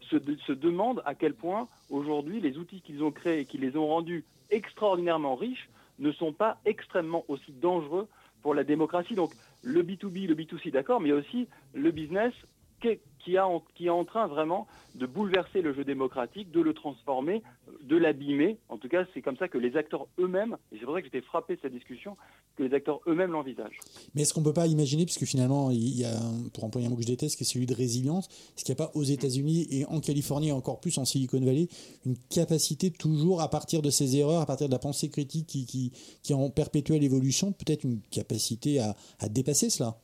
se, se demande à quel point aujourd'hui les outils qu'ils ont créés et qui les ont rendus extraordinairement riches ne sont pas extrêmement aussi dangereux pour la démocratie. Donc le B2B, le B2C, d'accord, mais aussi le business qui, est en train vraiment de bouleverser le jeu démocratique, de le transformer, de l'abîmer. En tout cas, c'est comme ça que les acteurs eux-mêmes, et c'est pour ça que j'étais frappé de cette discussion, que les acteurs eux-mêmes l'envisagent. Mais est-ce qu'on peut pas imaginer, puisque finalement, il y a, pour employer un mot que je déteste, qui est celui de résilience, est-ce qu'il n'y a pas aux États-Unis et en Californie, et encore plus en Silicon Valley, une capacité toujours, à partir de ces erreurs, à partir de la pensée critique qui, est en perpétuelle évolution, peut-être une capacité à dépasser cela?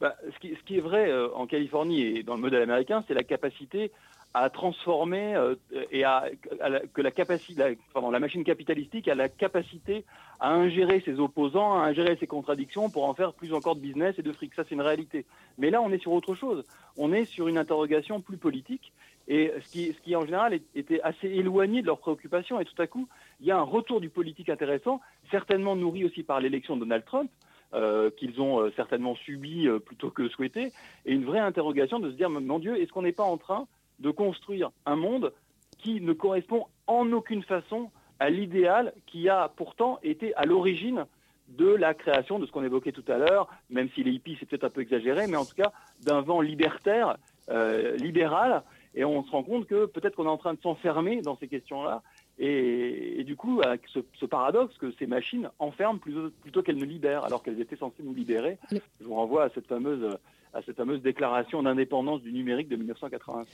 Bah, ce, qui, est vrai euh, en Californie et dans le modèle américain, c'est la capacité à transformer euh, et à, que la capacité, la, machine capitalistique a la capacité à ingérer ses opposants, à ingérer ses contradictions pour en faire plus encore de business et de fric. Ça, c'est une réalité. Mais là, on est sur autre chose. On est sur une interrogation plus politique et ce qui, ce qui en général était assez éloigné de leurs préoccupations. Et tout à coup, il y a un retour du politique intéressant, certainement nourri aussi par l'élection de Donald Trump, euh, qu'ils ont euh, certainement subi euh, plutôt que souhaité, et une vraie interrogation de se dire, mon Dieu, est-ce qu'on n'est pas en train de construire un monde qui ne correspond en aucune façon à l'idéal qui a pourtant été à l'origine de la création de ce qu'on évoquait tout à l'heure, même si les hippies c'est peut-être un peu exagéré, mais en tout cas d'un vent libertaire, libéral, et on se rend compte que peut-être qu'on est en train de s'enfermer dans ces questions-là, et, et du coup, avec ce, ce paradoxe que ces machines enferment plutôt, plutôt qu'elles ne libèrent, alors qu'elles étaient censées nous libérer. Je vous renvoie à cette fameuse, à cette fameuse déclaration d'indépendance du numérique de 1996.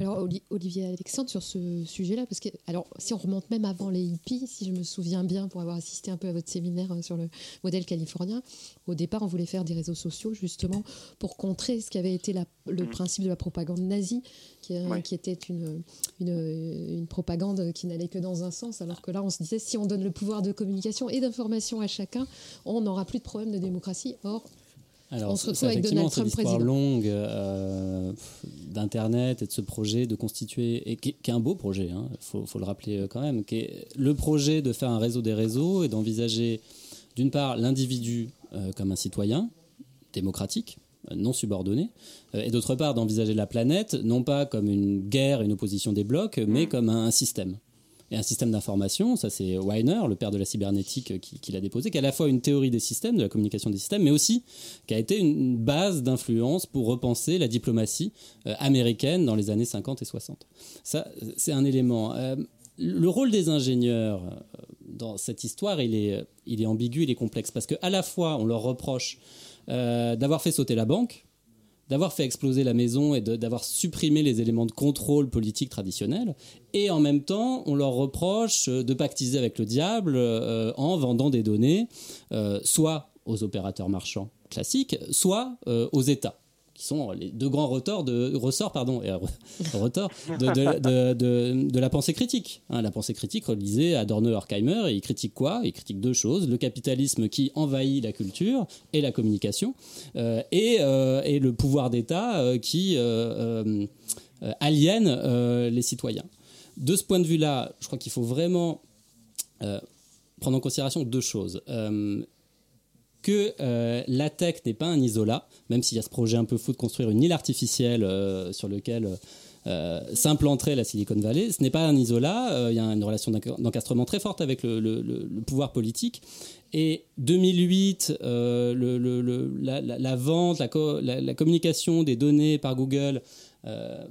Alors Oli- Olivier Alexandre sur ce sujet-là, parce que alors si on remonte même avant les hippies, si je me souviens bien pour avoir assisté un peu à votre séminaire euh, sur le modèle californien, au départ on voulait faire des réseaux sociaux justement pour contrer ce qui avait été la- le principe de la propagande nazie, qui, Ouais. qui était une, une, une propagande qui n'allait que dans un sens, alors que là on se disait si on donne le pouvoir de communication et d'information à chacun, on n'aura plus de problème de démocratie. Or Alors, on se retrouve avec Donald Trump président. longue euh, d'Internet et de ce projet de constituer, et qui, qui est un beau projet, il faut, faut le rappeler euh, quand même, qui est le projet de faire un réseau des réseaux et d'envisager d'une part l'individu euh, comme un citoyen démocratique, non subordonné, et d'autre part d'envisager la planète non pas comme une guerre, une opposition des blocs, mais comme un, un système. Et un système d'information, ça c'est Weiner, le père de la cybernétique, euh, qui, l'a déposé, qui a à la fois une théorie des systèmes, de la communication des systèmes, mais aussi qui a été une base d'influence pour repenser la diplomatie euh, américaine dans les années 50 et 60. Ça, c'est un élément. Euh, le rôle des ingénieurs, dans cette histoire, il est, est ambigu, il est complexe. Parce qu'à la fois, on leur reproche d'avoir fait sauter la banque, d'avoir fait exploser la maison et d'avoir supprimé les éléments de contrôle politique traditionnels. Et en même temps, on leur reproche euh, de pactiser avec le diable euh, en vendant des données, euh, soit aux opérateurs marchands classiques, soit aux États qui sont les deux grands ressorts de, ressorts, pardon, et, euh, *laughs* retors *laughs* de, de- la pensée critique. Hein, la pensée critique relisée Adorno Horkheimer, et il critique quoi? Il critique deux choses le capitalisme qui envahit la culture et la communication, euh, et, euh, et le pouvoir d'État qui aliène les citoyens. De ce point de vue-là, je crois qu'il faut vraiment prendre en considération deux choses. Euh, que euh, la tech n'est pas un isolat, même s'il y a ce projet un peu fou de construire une île artificielle euh, sur lequel euh, s'implanterait la Silicon Valley. Ce n'est pas un isolat, euh, il y a une relation d'enca- d'encastrement très forte avec le, pouvoir politique. Et 2008, euh, le- le- le- la, vente, la, la- communication des données par Google euh,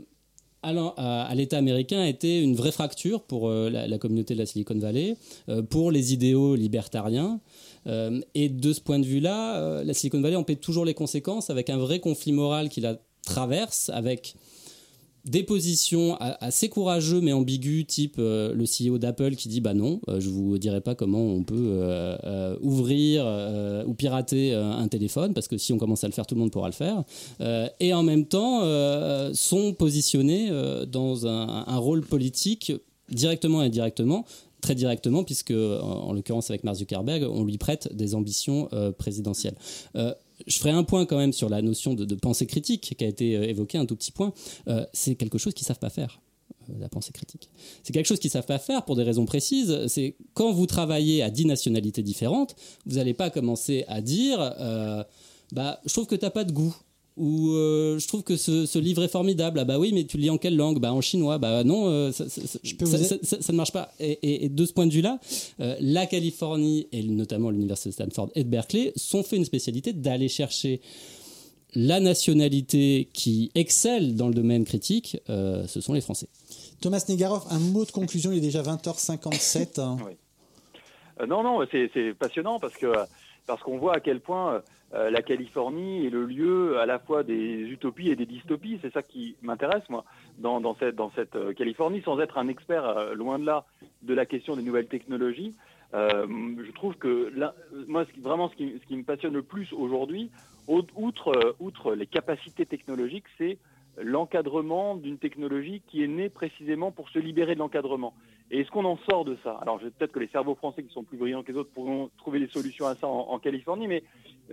à l'État américain a été une vraie fracture pour euh, la, communauté de la Silicon Valley, euh, pour les idéaux libertariens. Euh, et de ce point de vue-là, euh, la Silicon Valley en paie toujours les conséquences avec un vrai conflit moral qui la traverse, avec des positions assez courageux mais ambiguës, type euh, le CEO d'Apple qui dit bah non, euh, je vous dirai pas comment on peut ouvrir ou pirater un téléphone parce que si on commence à le faire, tout le monde pourra le faire. Et en même temps, sont positionnés dans un, un rôle politique directement et indirectement très directement, puisque en, en l'occurrence avec Mark Zuckerberg, on lui prête des ambitions euh, présidentielles. Euh, je ferai un point quand même sur la notion de, pensée critique qui a été euh, évoquée, un tout petit point. C'est quelque chose qu'ils savent pas faire. La pensée critique. C'est quelque chose qu'ils savent pas faire pour des raisons précises. C'est quand vous travaillez à 10 nationalités différentes, vous n'allez pas commencer à dire bah, je trouve que tu n'as pas de goût. Ou euh, je trouve que ce, ce livre est formidable. Ah bah oui, mais tu le lis en quelle langue? Bah en chinois. Bah non, euh, ça, ne marche pas. Et, et- et de ce point de vue-là, euh, la Californie et notamment l'université de Stanford et de Berkeley sont fait une spécialité d'aller chercher la nationalité qui excelle dans le domaine critique. euh, ce sont les Français. Thomas Negaroff, un mot de conclusion, il est déjà 20h57. hein. Euh, non, non, c'est c'est passionnant parce que parce qu'on voit à quel point euh, la Californie est le lieu à la fois des utopies et des dystopies. C'est ça qui m'intéresse moi dans, cette euh, Californie, sans être un expert euh, loin de là de la question des nouvelles technologies. je trouve que moi, ce qui- vraiment, ce qui, me passionne le plus aujourd'hui, au- outre, outre les capacités technologiques, c'est l'encadrement d'une technologie qui est née précisément pour se libérer de l'encadrement. Et est-ce qu'on en sort de ça? Alors peut-être que les cerveaux français qui sont plus brillants que les autres pourront trouver des solutions à ça en, Californie, mais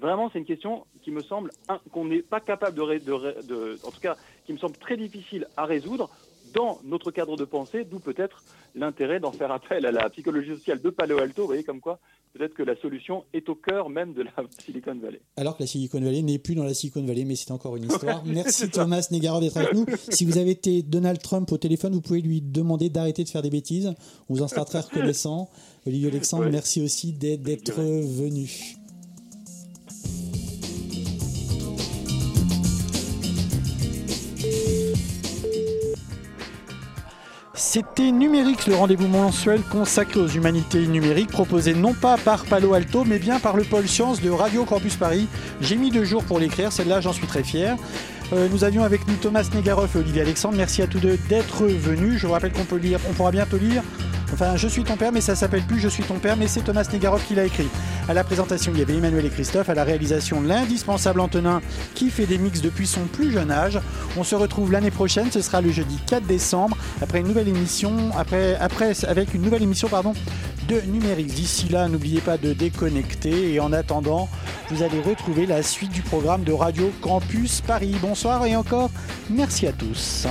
vraiment c'est une question qui me semble qu'on n'est pas capable de, de- en tout cas qui me semble très difficile à résoudre dans notre cadre de pensée, d'où peut-être l'intérêt d'en faire appel à la psychologie sociale de Palo Alto. Vous voyez comme quoi peut-être que la solution est au cœur même de la *laughs* Silicon Valley. Alors que la Silicon Valley n'est plus dans la Silicon Valley, mais c'est encore une *laughs* histoire. Merci Thomas Negaroff d'être avec nous. Si vous avez été Donald Trump au téléphone, vous pouvez lui demander d'arrêter de faire des bêtises. On vous en sera très reconnaissant. Olivier Alexandre, Ouais. merci aussi d'être venu. C'était Numérix, le rendez-vous mensuel consacré aux humanités numériques, proposé non pas par Palo Alto, mais bien par le pôle sciences de Radio Campus Paris. J'ai mis deux jours pour l'écrire, celle-là j'en suis très fier. Euh, nous avions avec nous Thomas Negaroff et Olivier Alexandre. Merci à tous deux d'être venus. Je vous rappelle qu'on peut lire, on pourra bientôt lire. Enfin, Je suis ton père, mais ça s'appelle plus Je suis ton père, mais c'est Thomas Negaroff qui l'a écrit. À la présentation, il y avait Emmanuel et Christophe. À la réalisation, l'indispensable Antonin qui fait des mix depuis son plus jeune âge. On se retrouve l'année prochaine. Ce sera le jeudi 4 décembre après une nouvelle émission, après, avec une nouvelle émission pardon de numérique. D'ici là, n'oubliez pas de déconnecter et en attendant, vous allez retrouver la suite du programme de Radio Campus Paris. Bonsoir et encore merci à tous.